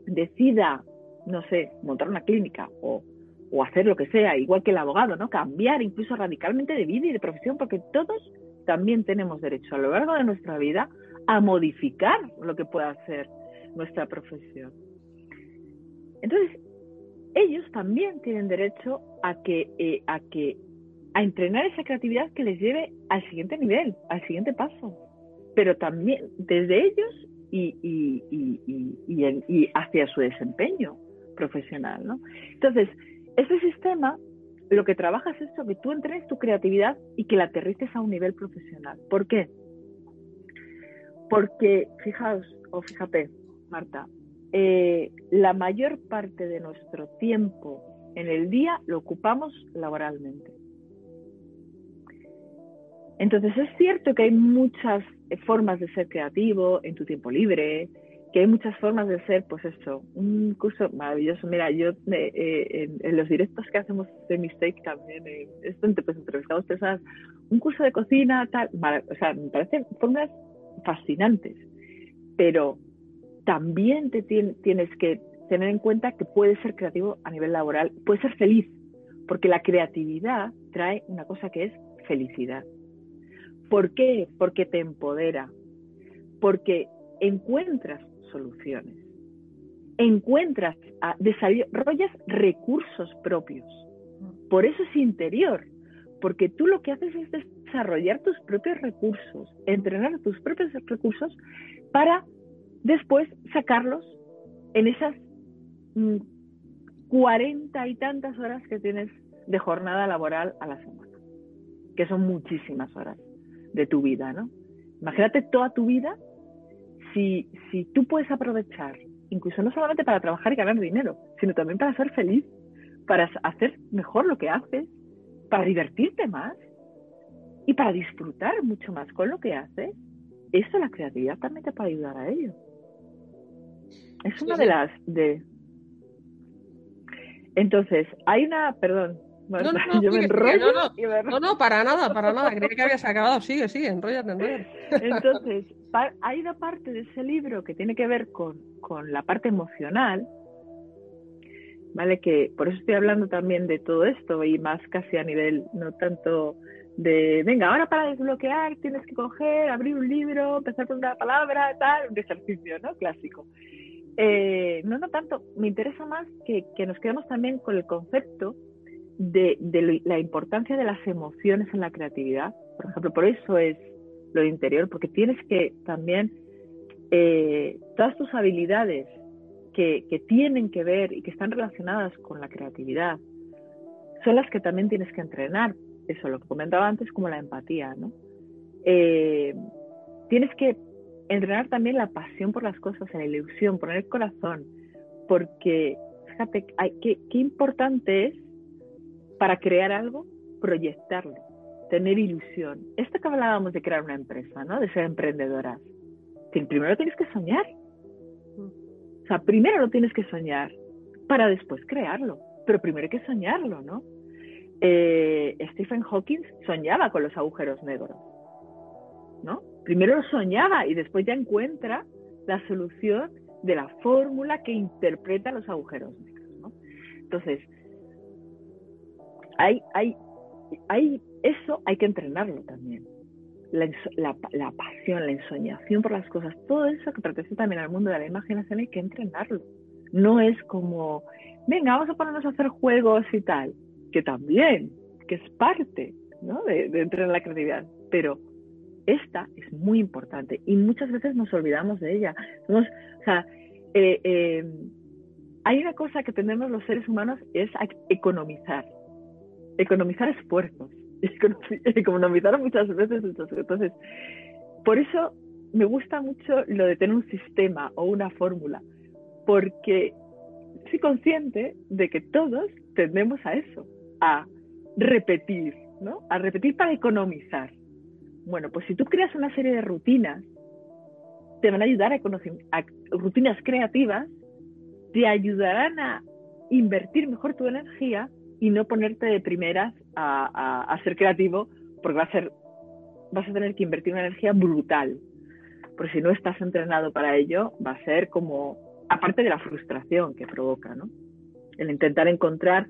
decida, no sé, montar una clínica o, o hacer lo que sea, igual que el abogado, ¿no? Cambiar incluso radicalmente de vida y de profesión, porque todos también tenemos derecho a lo largo de nuestra vida a modificar lo que pueda ser nuestra profesión. Entonces, ellos también tienen derecho a que, eh, a que a entrenar esa creatividad que les lleve al siguiente nivel, al siguiente paso, pero también desde ellos y, y, y, y hacia su desempeño profesional. ¿no? Entonces, este sistema lo que trabaja es esto, que tú entrenes tu creatividad y que la aterrices a un nivel profesional. ¿Por qué? Porque, fijaos, o fíjate, Marta, eh, la mayor parte de nuestro tiempo en el día lo ocupamos laboralmente. Entonces es cierto que hay muchas formas de ser creativo en tu tiempo libre, que hay muchas formas de ser, pues eso, un curso maravilloso. Mira, yo eh, eh, en, los directos que hacemos de Mistake también, esto pues, entrevistamos personas, un curso de cocina, tal, o sea, me parecen formas fascinantes, pero también te tienes que tener en cuenta que puedes ser creativo a nivel laboral, puedes ser feliz, porque la creatividad trae una cosa que es felicidad. ¿Por qué? Porque te empodera, porque encuentras soluciones, encuentras, desarrollas recursos propios. Por eso es interior, porque tú lo que haces es desarrollar tus propios recursos, entrenar tus propios recursos para después sacarlos en esas mm, cuarenta y tantas horas que tienes de jornada laboral a la semana, que son muchísimas horas de tu vida, ¿no? Imagínate toda tu vida si, si tú puedes aprovechar, incluso no solamente para trabajar y ganar dinero, sino también para ser feliz, para hacer mejor lo que haces, para divertirte más y para disfrutar mucho más con lo que haces, eso la creatividad también te puede ayudar a ello. Es una de las de entonces, hay una, perdón, no, no, yo me enrollo. No, no, para nada, para nada. Creía que habías acabado. Sigue, sigue, enrollate, enrollate. Entonces, hay una parte de ese libro que tiene que ver con, con la parte emocional, ¿vale? Que por eso estoy hablando también de todo esto y más casi a nivel, no tanto de, venga, ahora para desbloquear tienes que coger, abrir un libro, empezar con una palabra, tal, un ejercicio, ¿no? Clásico. Eh, no, no tanto, me interesa más que, que nos quedemos también con el concepto de, de, la importancia de las emociones en la creatividad. Por ejemplo, por eso es lo interior, porque tienes que también, eh, todas tus habilidades que, que, tienen que ver y que están relacionadas con la creatividad, son las que también tienes que entrenar. Eso, lo que comentaba antes, como la empatía, ¿no? Eh, tienes que entrenar también la pasión por las cosas, la ilusión, poner el corazón, porque fíjate hay, qué, importante es para crear algo, proyectarlo tener ilusión. Esto que hablábamos de crear una empresa, ¿no? De ser emprendedoras. primero tienes que soñar. O sea, primero lo tienes que soñar para después crearlo. Pero primero hay que soñarlo, ¿no? Eh, Stephen Hawking soñaba con los agujeros negros, ¿no? Primero soñaba y después ya encuentra la solución de la fórmula que interpreta los agujeros negros, ¿no? Entonces, hay, hay, hay eso hay que entrenarlo también. La, la, pasión, la ensoñación por las cosas, todo eso que pertenece también al mundo de la imaginación hay que entrenarlo. No es como, venga, vamos a ponernos a hacer juegos y tal, que también, que es parte ¿no? de, entrenar la creatividad, pero esta es muy importante y muchas veces nos olvidamos de ella. O sea, eh, eh, hay una cosa que tenemos los seres humanos es economizar, economizar esfuerzos, economizar muchas veces. Entonces, por eso me gusta mucho lo de tener un sistema o una fórmula, porque soy consciente de que todos tendemos a eso, a repetir, ¿no? A repetir para economizar. Bueno, pues si tú creas una serie de rutinas, te van a ayudar a, a rutinas creativas te ayudarán a invertir mejor tu energía y no ponerte de primeras a, ser creativo, porque va a ser, vas a tener que invertir una energía brutal. Porque si no estás entrenado para ello, va a ser como, aparte de la frustración que provoca, ¿no? El intentar encontrar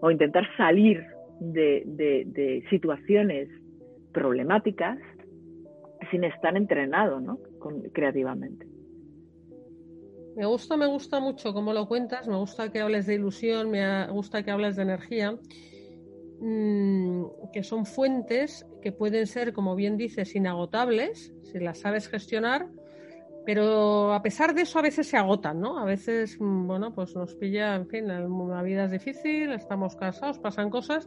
o intentar salir de situaciones problemáticas sin estar entrenado, ¿no? Con, creativamente. Me gusta, me gusta mucho cómo lo cuentas, me gusta que hables de ilusión, me gusta que hables de energía, mm, que son fuentes que pueden ser, como bien dices, inagotables, si las sabes gestionar, pero a pesar de eso a veces se agotan, ¿no? A veces, mm, bueno, pues nos pilla, en fin, la vida es difícil, estamos cansados, pasan cosas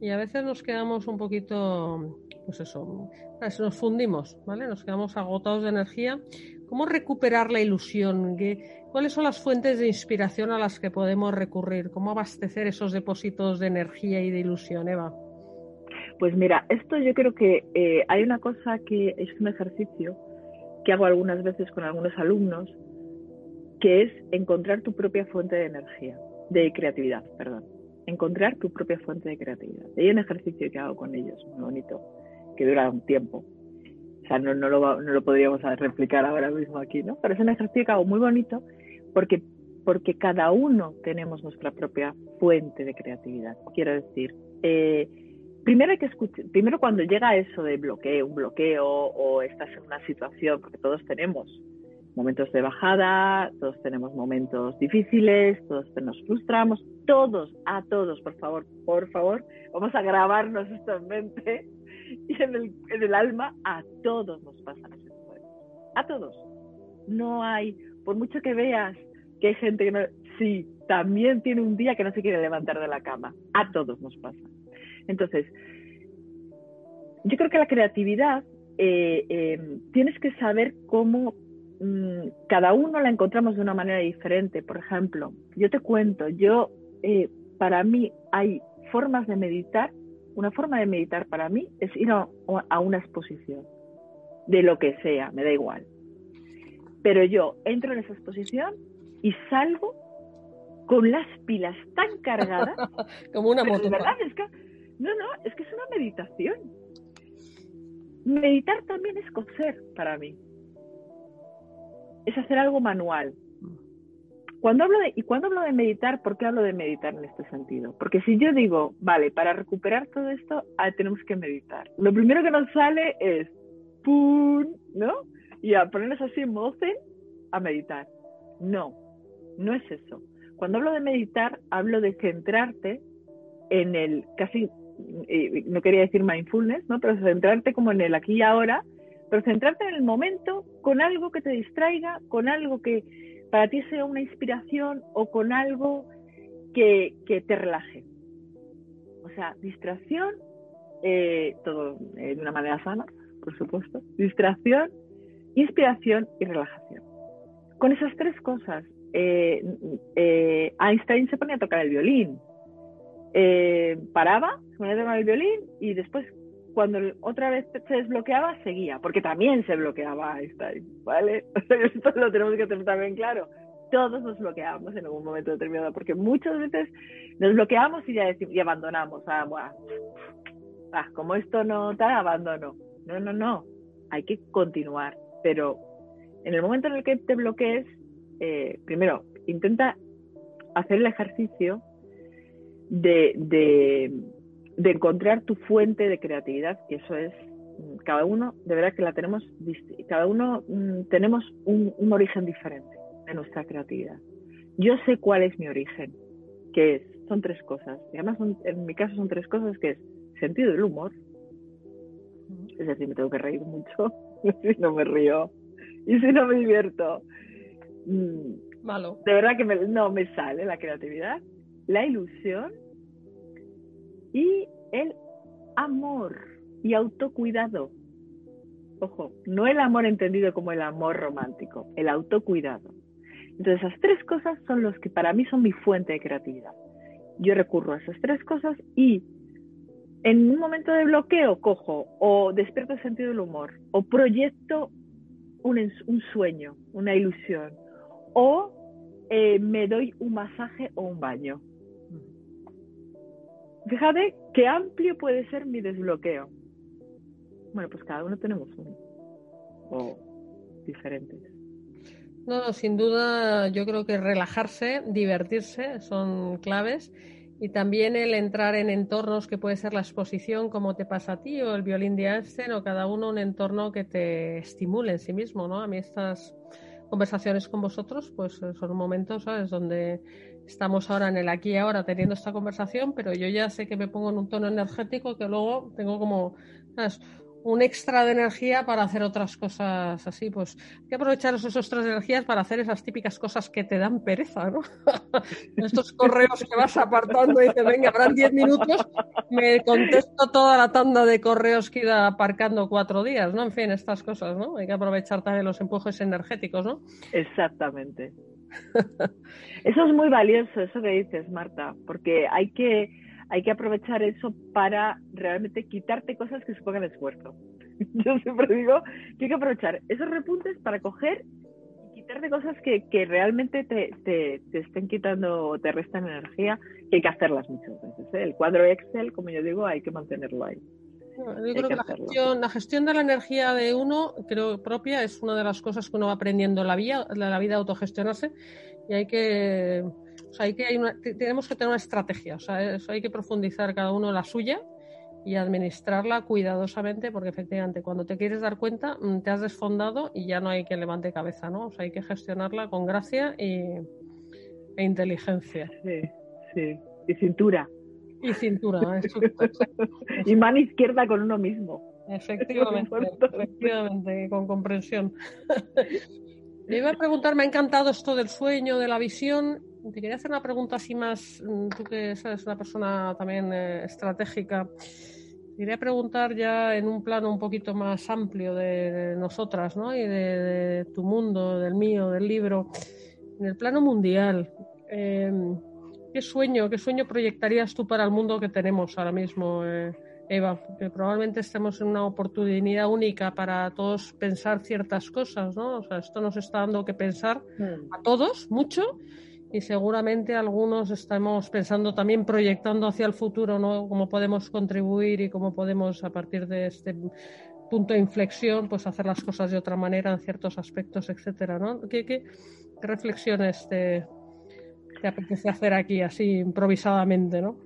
y a veces nos quedamos un poquito, pues eso, nos fundimos, ¿vale? Nos quedamos agotados de energía ¿Cómo recuperar la ilusión? ¿Cuáles son las fuentes de inspiración a las que podemos recurrir? ¿Cómo abastecer esos depósitos de energía y de ilusión, Eva? Pues mira, esto yo creo que eh, hay una cosa que es un ejercicio que hago algunas veces con algunos alumnos, que es encontrar tu propia fuente de energía, de creatividad, perdón. Encontrar tu propia fuente de creatividad. Hay un ejercicio que hago con ellos, muy bonito, que dura un tiempo, o sea, no, no, lo, no lo podríamos replicar ahora mismo aquí, ¿no? Pero es un ejercicio que hago muy bonito porque, porque cada uno tenemos nuestra propia fuente de creatividad. Quiero decir, eh, primero hay que escuchar, primero cuando llega eso de bloqueo, un bloqueo o estás en una situación, porque todos tenemos momentos de bajada, todos tenemos momentos difíciles, todos nos frustramos, todos, a todos, por favor, por favor, vamos a grabarnos esto en mente y en el, alma a todos nos pasan momentos. A todos. No hay, por mucho que veas que hay gente que no, sí, también tiene un día que no se quiere levantar de la cama. A todos nos pasa. Entonces, yo creo que la creatividad eh, em, tienes que saber cómo cada uno la encontramos de una manera diferente. Por ejemplo, yo te cuento, yo, eh, para mí hay formas de meditar una forma de meditar para mí es ir a, una exposición, de lo que sea, me da igual. Pero yo entro en esa exposición y salgo con las pilas tan cargadas. Como una moto. no, no, es que es una meditación. Meditar también es coser para mí. Es hacer algo manual. Cuando hablo de, y cuando hablo de meditar, ¿por qué hablo de meditar en este sentido? Porque si yo digo, vale, para recuperar todo esto, ah, tenemos que meditar. Lo primero que nos sale es, ¡pum! ¿No? Y a ponernos así en modo a meditar. No, no es eso. Cuando hablo de meditar, hablo de centrarte en el, casi, eh, no quería decir mindfulness, ¿no? Pero centrarte como en el aquí y ahora, pero centrarte en el momento con algo que te distraiga, con algo que, para ti sea una inspiración o con algo que, te relaje. O sea, distracción, eh, todo de una manera sana, por supuesto. Distracción, inspiración y relajación. Con esas tres cosas, eh, eh, Einstein se ponía a tocar el violín. paraba, se ponía a tocar el violín y después cuando otra vez se desbloqueaba, seguía, porque también se bloqueaba Einstein, ¿vale? Esto lo tenemos que tener también claro. Todos nos bloqueamos en algún momento determinado, porque muchas veces nos bloqueamos y ya decimos, y abandonamos. Ah, ah, como esto no está, abandono. No, no, no. Hay que continuar. Pero en el momento en el que te bloquees, eh, primero, intenta hacer el ejercicio de de encontrar tu fuente de creatividad, que eso es, mm, cada uno, de verdad que la tenemos, cada uno mm, tenemos un, origen diferente de nuestra creatividad. Yo sé cuál es mi origen, que es, son tres cosas, y además en mi caso son tres cosas, que es sentido del humor, es decir, me tengo que reír mucho, si no me río, y si no me divierto, mm, Malo. De verdad que no me sale la creatividad, la ilusión y el amor y autocuidado. Ojo, no el amor entendido como el amor romántico, el autocuidado. Entonces, esas tres cosas son los que para mí son mi fuente de creatividad. Yo recurro a esas tres cosas y en un momento de bloqueo cojo o despierto el sentido del humor o proyecto un, sueño, una ilusión o eh, me doy un masaje o un baño. Fíjate qué amplio puede ser mi desbloqueo. Bueno, pues cada uno tenemos uno. O diferentes. No, sin duda yo creo que relajarse, divertirse son claves y también el entrar en entornos que puede ser la exposición como te pasa a ti o el violín de Einstein o cada uno un entorno que te estimule en sí mismo, ¿no? A mí estas conversaciones con vosotros pues son momentos, ¿sabes? Donde estamos ahora en el aquí y ahora teniendo esta conversación, pero yo ya sé que me pongo en un tono energético que luego tengo como un extra de energía para hacer otras cosas así. Pues hay que aprovechar esos extras de energías para hacer esas típicas cosas que te dan pereza, ¿no? Estos correos que vas apartando y dices, venga, habrán 10 minutos, me contesto toda la tanda de correos que ido aparcando cuatro días, ¿no? En fin, estas cosas, ¿no? Hay que aprovechar también los empujes energéticos, ¿no? Exactamente. Eso es muy valioso, eso que dices, Marta, porque hay que hay que aprovechar eso para realmente quitarte cosas que supongan esfuerzo. Yo siempre digo que hay que aprovechar esos repuntes para coger y quitarte cosas que, que realmente te, te, te, estén quitando o te restan energía, que hay que hacerlas muchas veces. ¿eh? El cuadro Excel, como yo digo, hay que mantenerlo ahí. Yo creo que, la, gestión, la, gestión, de la energía de uno, creo propia, es una de las cosas que uno va aprendiendo en la vida, la vida autogestionarse y hay que o sea, hay que, hay tenemos que tener una estrategia, o sea, eso hay que profundizar cada uno la suya y administrarla cuidadosamente porque efectivamente cuando te quieres dar cuenta mm, te has desfondado y ya no hay que levante cabeza, ¿no? O sea, hay que gestionarla con gracia y, e inteligencia. Sí, sí. Y cintura. Y cintura, eso, Y mano izquierda con uno mismo. Efectivamente, efectivamente, con comprensión. Le iba a preguntar, me ha encantado esto del sueño, de la visión, te quería hacer una pregunta así más, mm, tú que eres una persona también eh, estratégica. Quería preguntar ya en un plano un poquito más amplio de, nosotras, ¿no? Y de, tu mundo, del mío, del libro. En el plano mundial, em, ¿qué sueño, qué sueño proyectarías tú para el mundo que tenemos ahora mismo, eh, Eva? Que probablemente estemos en una oportunidad única para todos pensar ciertas cosas, ¿no? O sea, esto nos está dando que pensar hmm. a todos mucho y seguramente algunos estamos pensando también proyectando hacia el futuro, ¿no? Cómo podemos contribuir y cómo podemos a partir de este punto de inflexión, pues hacer las cosas de otra manera en ciertos aspectos, etcétera, ¿no? ¿Qué, qué, reflexiones te, te apetece hacer aquí así improvisadamente, ¿no?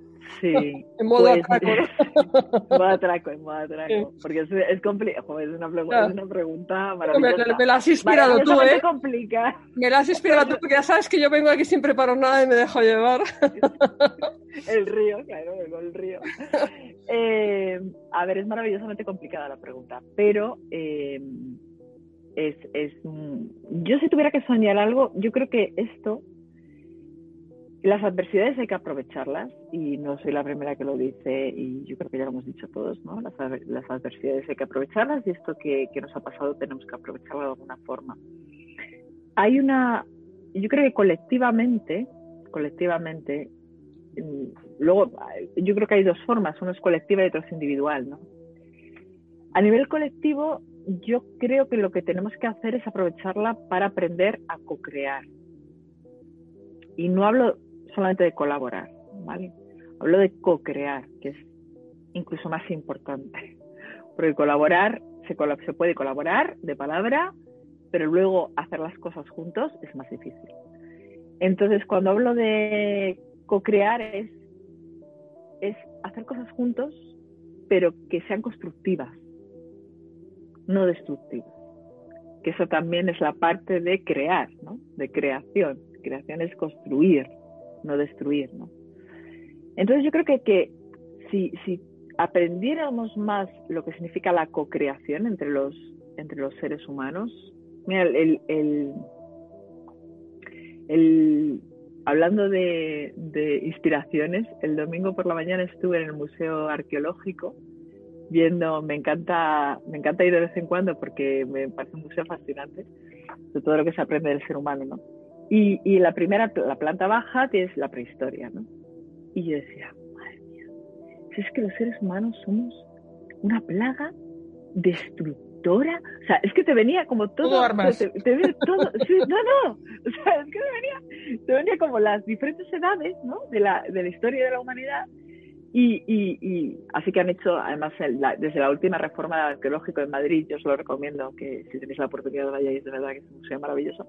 Sí. en modo pues, atraco. en modo atraco, en modo atraco. Porque es, es complicado, es, una pregunta, es una pregunta maravillosa. Me, me, la has inspirado tú, ¿eh? Complica. Me la has inspirado tú, porque ya sabes que yo vengo aquí sin preparar nada y me dejo llevar. el río, claro, vengo el río. Eh, a ver, es maravillosamente complicada la pregunta, pero eh, es, es. Yo, si tuviera que soñar algo, yo creo que esto las adversidades hay que aprovecharlas y no soy la primera que lo dice y yo creo que ya lo hemos dicho todos, ¿no? Las, las adversidades hay que aprovecharlas y esto que, que, nos ha pasado tenemos que aprovecharlo de alguna forma. Hay una, yo creo que colectivamente, colectivamente, mm, luego yo creo que hay dos formas, uno es colectiva y otro es individual, ¿no? A nivel colectivo, yo creo que lo que tenemos que hacer es aprovecharla para aprender a co-crear. Y no hablo solamente de colaborar, ¿vale? Hablo de co-crear, que es incluso más importante. Porque colaborar, se, puede colaborar de palabra, pero luego hacer las cosas juntos es más difícil. Entonces, cuando hablo de co-crear es hacer cosas juntos, pero que sean constructivas, no destructivas. Que eso también es la parte de crear, ¿no? De creación. Creación es construir, no destruir, ¿no? Entonces yo creo que, que si, aprendiéramos más lo que significa la co-creación entre los, entre los seres humanos, mira, el, el, el, hablando de, de, inspiraciones, el domingo por la mañana estuve en el Museo Arqueológico viendo, me encanta, me encanta ir de vez en cuando porque me parece un museo fascinante de todo lo que se aprende del ser humano, ¿no? Y, y la primera, la planta baja es la prehistoria, ¿no? Y yo decía, madre mía, si es que los seres humanos somos una plaga destructora. O sea, es que te venía como todo. Todo armas. Te, te venía todo. Sí, no, no. O sea, es que te venía, te venía como las diferentes edades, ¿no? De la, de la historia de la humanidad. Y, y, y así que han hecho, además, el, la, desde la última reforma arqueológica en Madrid, yo os lo recomiendo que si tenéis la oportunidad de vayáis, de verdad que es un museo maravilloso,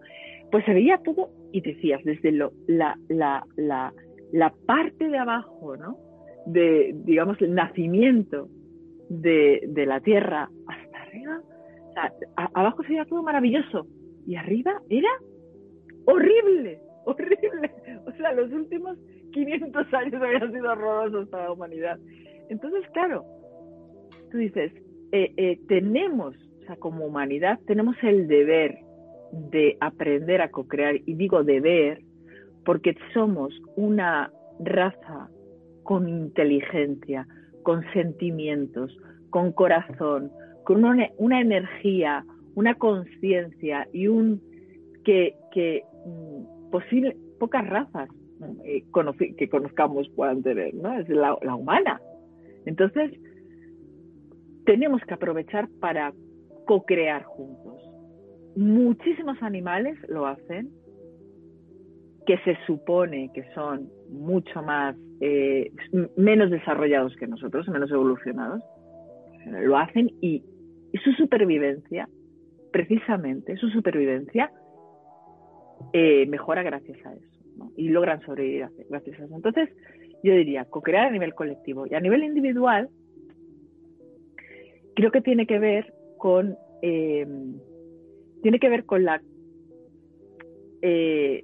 pues se veía todo y decías, desde lo, la, la, la, la parte de abajo, ¿no? De, digamos, el nacimiento de, de la tierra hasta arriba, o sea, abajo se veía todo maravilloso y arriba era horrible, horrible. O sea, los últimos 500 años habían sido horrorosos para la humanidad. Entonces, claro, tú dices, eh, eh, tenemos, o sea, como humanidad, tenemos el deber de aprender a co-crear, y digo deber, porque somos una raza con inteligencia, con sentimientos, con corazón, con una, energía, una conciencia y un que, que mm, posible, pocas razas eh, que conozcamos puedan tener, ¿no? Es la, la humana. Entonces, tenemos que aprovechar para co-crear juntos. Muchísimos animales lo hacen, que se supone que son mucho más, eh, menos desarrollados que nosotros, menos evolucionados, lo hacen y, su supervivencia, precisamente su supervivencia, eh, mejora gracias a eso y logran sobrevivir gracias a eso. Entonces, yo diría, co-crear a nivel colectivo y a nivel individual, creo que tiene que ver con, eh, tiene que ver con la, eh,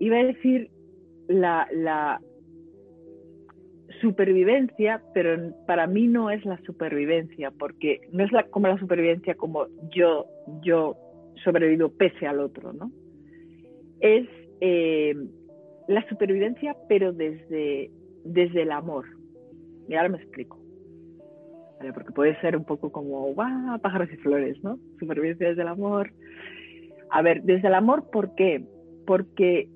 iba a decir, la, la supervivencia, pero para mí no es la supervivencia, porque no es la, como la supervivencia como yo, yo sobrevivo pese al otro, ¿no? Es eh, la supervivencia, pero desde, desde el amor. Y ahora me explico. Porque puede ser un poco como, ¡guau! Pájaros y flores, ¿no? Supervivencia desde el amor. A ver, desde el amor, ¿por qué? Porque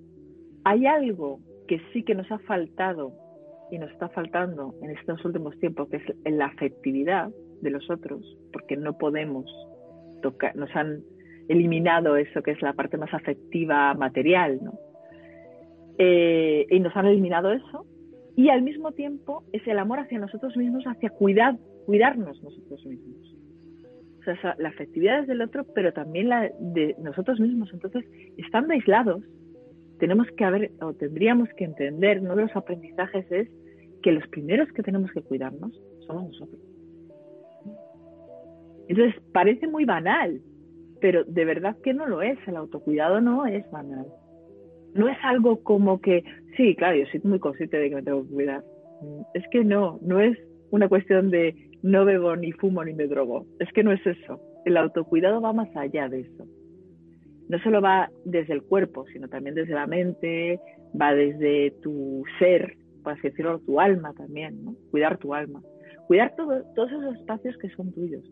hay algo que sí que nos ha faltado y nos está faltando en estos últimos tiempos, que es la afectividad de los otros, porque no podemos tocar, nos han eliminado eso que es la parte más afectiva material, ¿no? Eh, y nos han eliminado eso, y al mismo tiempo es el amor hacia nosotros mismos, hacia cuidar, cuidarnos nosotros mismos. O sea, la afectividad es del otro, pero también la de nosotros mismos. Entonces, estando aislados, tenemos que haber, o tendríamos que entender, uno de los aprendizajes es que los primeros que tenemos que cuidarnos somos nosotros. Entonces, parece muy banal, pero de verdad que no lo es. El autocuidado no es banal. No es algo como que, sí, claro, yo soy muy consciente de que me tengo que cuidar. Es que no, no es una cuestión de no bebo ni fumo ni me drogo. Es que no es eso. El autocuidado va más allá de eso. No solo va desde el cuerpo, sino también desde la mente, va desde tu ser, por así decirlo, tu alma también, ¿no? Cuidar tu alma. Cuidar todo, todos esos espacios que son tuyos.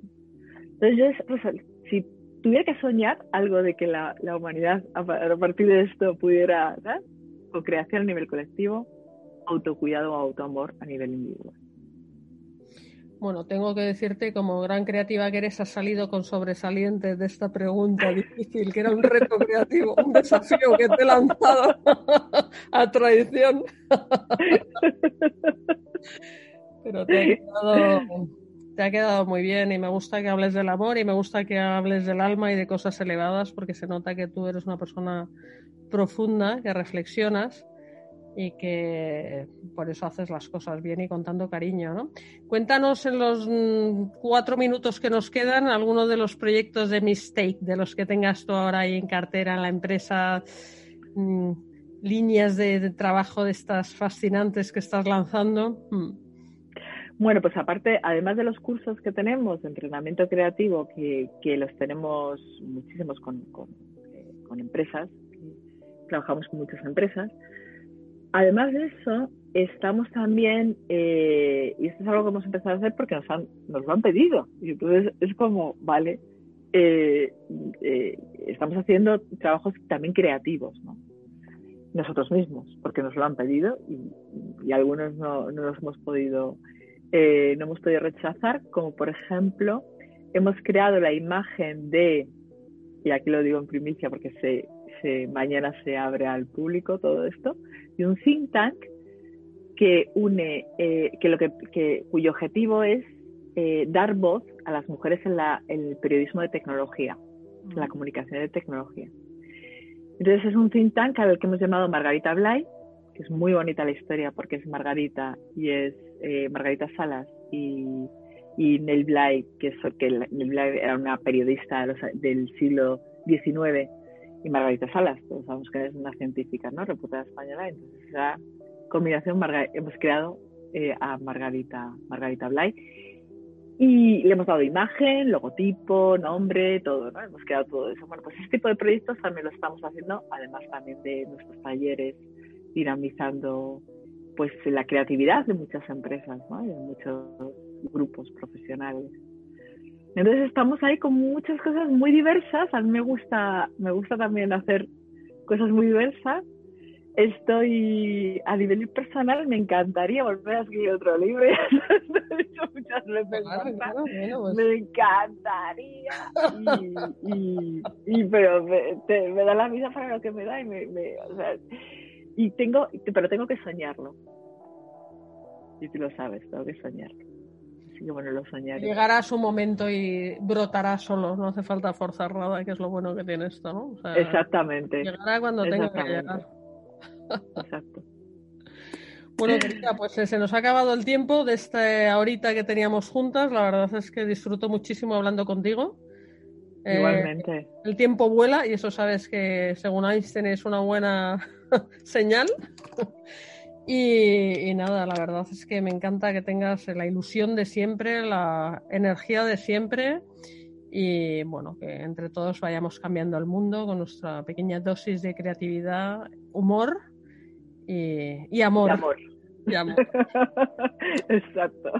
Entonces, yo, tuviera que soñar algo de que la, la humanidad a, a, partir de esto pudiera, ¿verdad? con creación a nivel colectivo, autocuidado o autoamor a nivel individual. Bueno, tengo que decirte, como gran creativa que eres, has salido con sobresalientes de esta pregunta difícil, que era un reto creativo, un desafío que te he lanzado a traición. Pero te ha, quedado, te ha quedado muy bien y me gusta que hables del amor y me gusta que hables del alma y de cosas elevadas porque se nota que tú eres una persona profunda, que reflexionas y que por eso haces las cosas bien y con tanto cariño. ¿no? Cuéntanos en los cuatro minutos que nos quedan algunos de los proyectos de Mistake, de los que tengas tú ahora ahí en cartera en la empresa, mmm, líneas de, de, trabajo de estas fascinantes que estás lanzando. Mm. Bueno, pues aparte, además de los cursos que tenemos de entrenamiento creativo, que, los tenemos muchísimos eh, con empresas, trabajamos con muchas empresas. Además de eso, estamos también, eh, y esto es algo que hemos empezado a hacer porque nos, han, nos lo han pedido, y entonces es como, vale, eh, eh, estamos haciendo trabajos también creativos, ¿no? nosotros mismos, porque nos lo han pedido y, algunos no, nos hemos podido, no hemos podido rechazar, como por ejemplo, hemos creado la imagen de, y aquí lo digo en primicia porque se, se, mañana se abre al público todo esto, de un think tank que une, eh, que lo que, que, cuyo objetivo es eh, dar voz a las mujeres en, la, en el periodismo de tecnología, en la comunicación de tecnología. Entonces es un think tank al que hemos llamado Margarita Blay, que es muy bonita la historia porque es Margarita y es eh, Margarita Salas y, y Nell Blay, que, es, que Nell Blay era una periodista del siglo XIX y Margarita Salas, todos sabemos que es una científica, ¿no? Reputada española, entonces esa combinación hemos creado eh, a Margarita, Margarita Blay y le hemos dado imagen, logotipo, nombre, todo, ¿no? Hemos creado todo eso. Bueno, pues este tipo de proyectos también lo estamos haciendo, además también de nuestros talleres, dinamizando pues la creatividad de muchas empresas, ¿no? Y de muchos grupos profesionales. Entonces estamos ahí con muchas cosas muy diversas. A mí me gusta, me gusta también hacer cosas muy diversas. Estoy a nivel personal, me encantaría volver a escribir otro libro. he dicho muchas veces, pues. me encantaría. Y, y, pero me, da la vida para lo que me da y me, o sea, y tengo, pero tengo que soñarlo. Y tú lo sabes, tengo que soñarlo. Llegará su momento y brotará solo, no hace falta forzar nada, que es lo bueno que tiene esto, ¿no? Exactamente. Llegará cuando tenga que llegar. Exacto. Bueno, querida, pues eh, se nos ha acabado el tiempo de esta ahorita que teníamos juntas. La verdad es que disfruto muchísimo hablando contigo. Eh, Igualmente. el tiempo vuela y eso sabes que según Einstein es una buena señal. Y, nada, la verdad es que me encanta que tengas la ilusión de siempre, la energía de siempre y bueno, que entre todos vayamos cambiando el mundo con nuestra pequeña dosis de creatividad, humor y, amor. amor. Y amor. Exacto.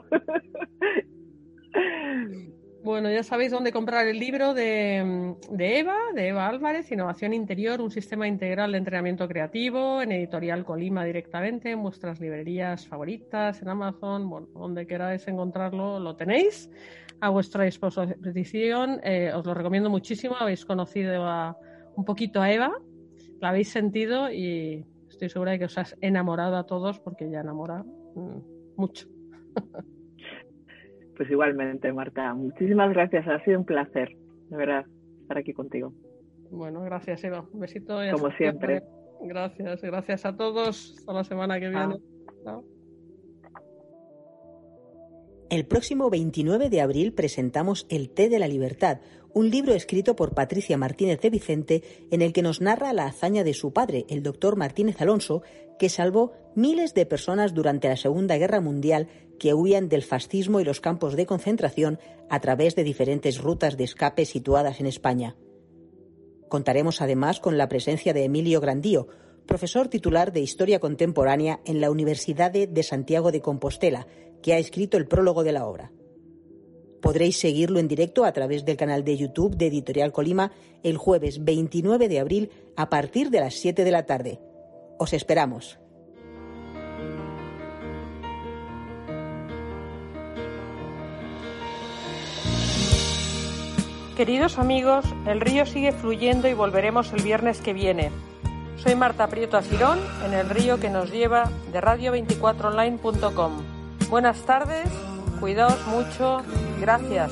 Bueno, ya sabéis dónde comprar el libro de, Eva, de Eva Álvarez, Innovación Interior, un sistema integral de entrenamiento creativo, en Editorial Colima directamente, en vuestras librerías favoritas, en Amazon, bueno, donde queráis encontrarlo, lo tenéis a vuestra disposición. Eh, os lo recomiendo muchísimo, habéis conocido un poquito a Eva, la habéis sentido y estoy segura de que os has enamorado a todos porque ella enamora mm, mucho. Pues igualmente, Marta. Muchísimas gracias. Ha sido un placer, de verdad, estar aquí contigo. Bueno, gracias, Eva. Un besito. Como siempre. Gracias, gracias a todos. Hasta la semana que viene. El próximo 29 de abril presentamos El té de la libertad, un libro escrito por Patricia Martínez de Vicente en el que nos narra la hazaña de su padre, el doctor Martínez Alonso, que salvó miles de personas durante la Segunda Guerra Mundial que huían del fascismo y los campos de concentración a través de diferentes rutas de escape situadas en España. Contaremos además con la presencia de Emilio Grandío, profesor titular de Historia Contemporánea en la Universidad de Santiago de Compostela, que ha escrito el prólogo de la obra. Podréis seguirlo en directo a través del canal de YouTube de Editorial Colima el jueves 29 de abril a partir de las 7 de la tarde. Os esperamos. Queridos amigos, el río sigue fluyendo y volveremos el viernes que viene. Soy Marta Prieto Asirón en el río que nos lleva de radio24online.com. Buenas tardes, Cuidaos mucho. Gracias.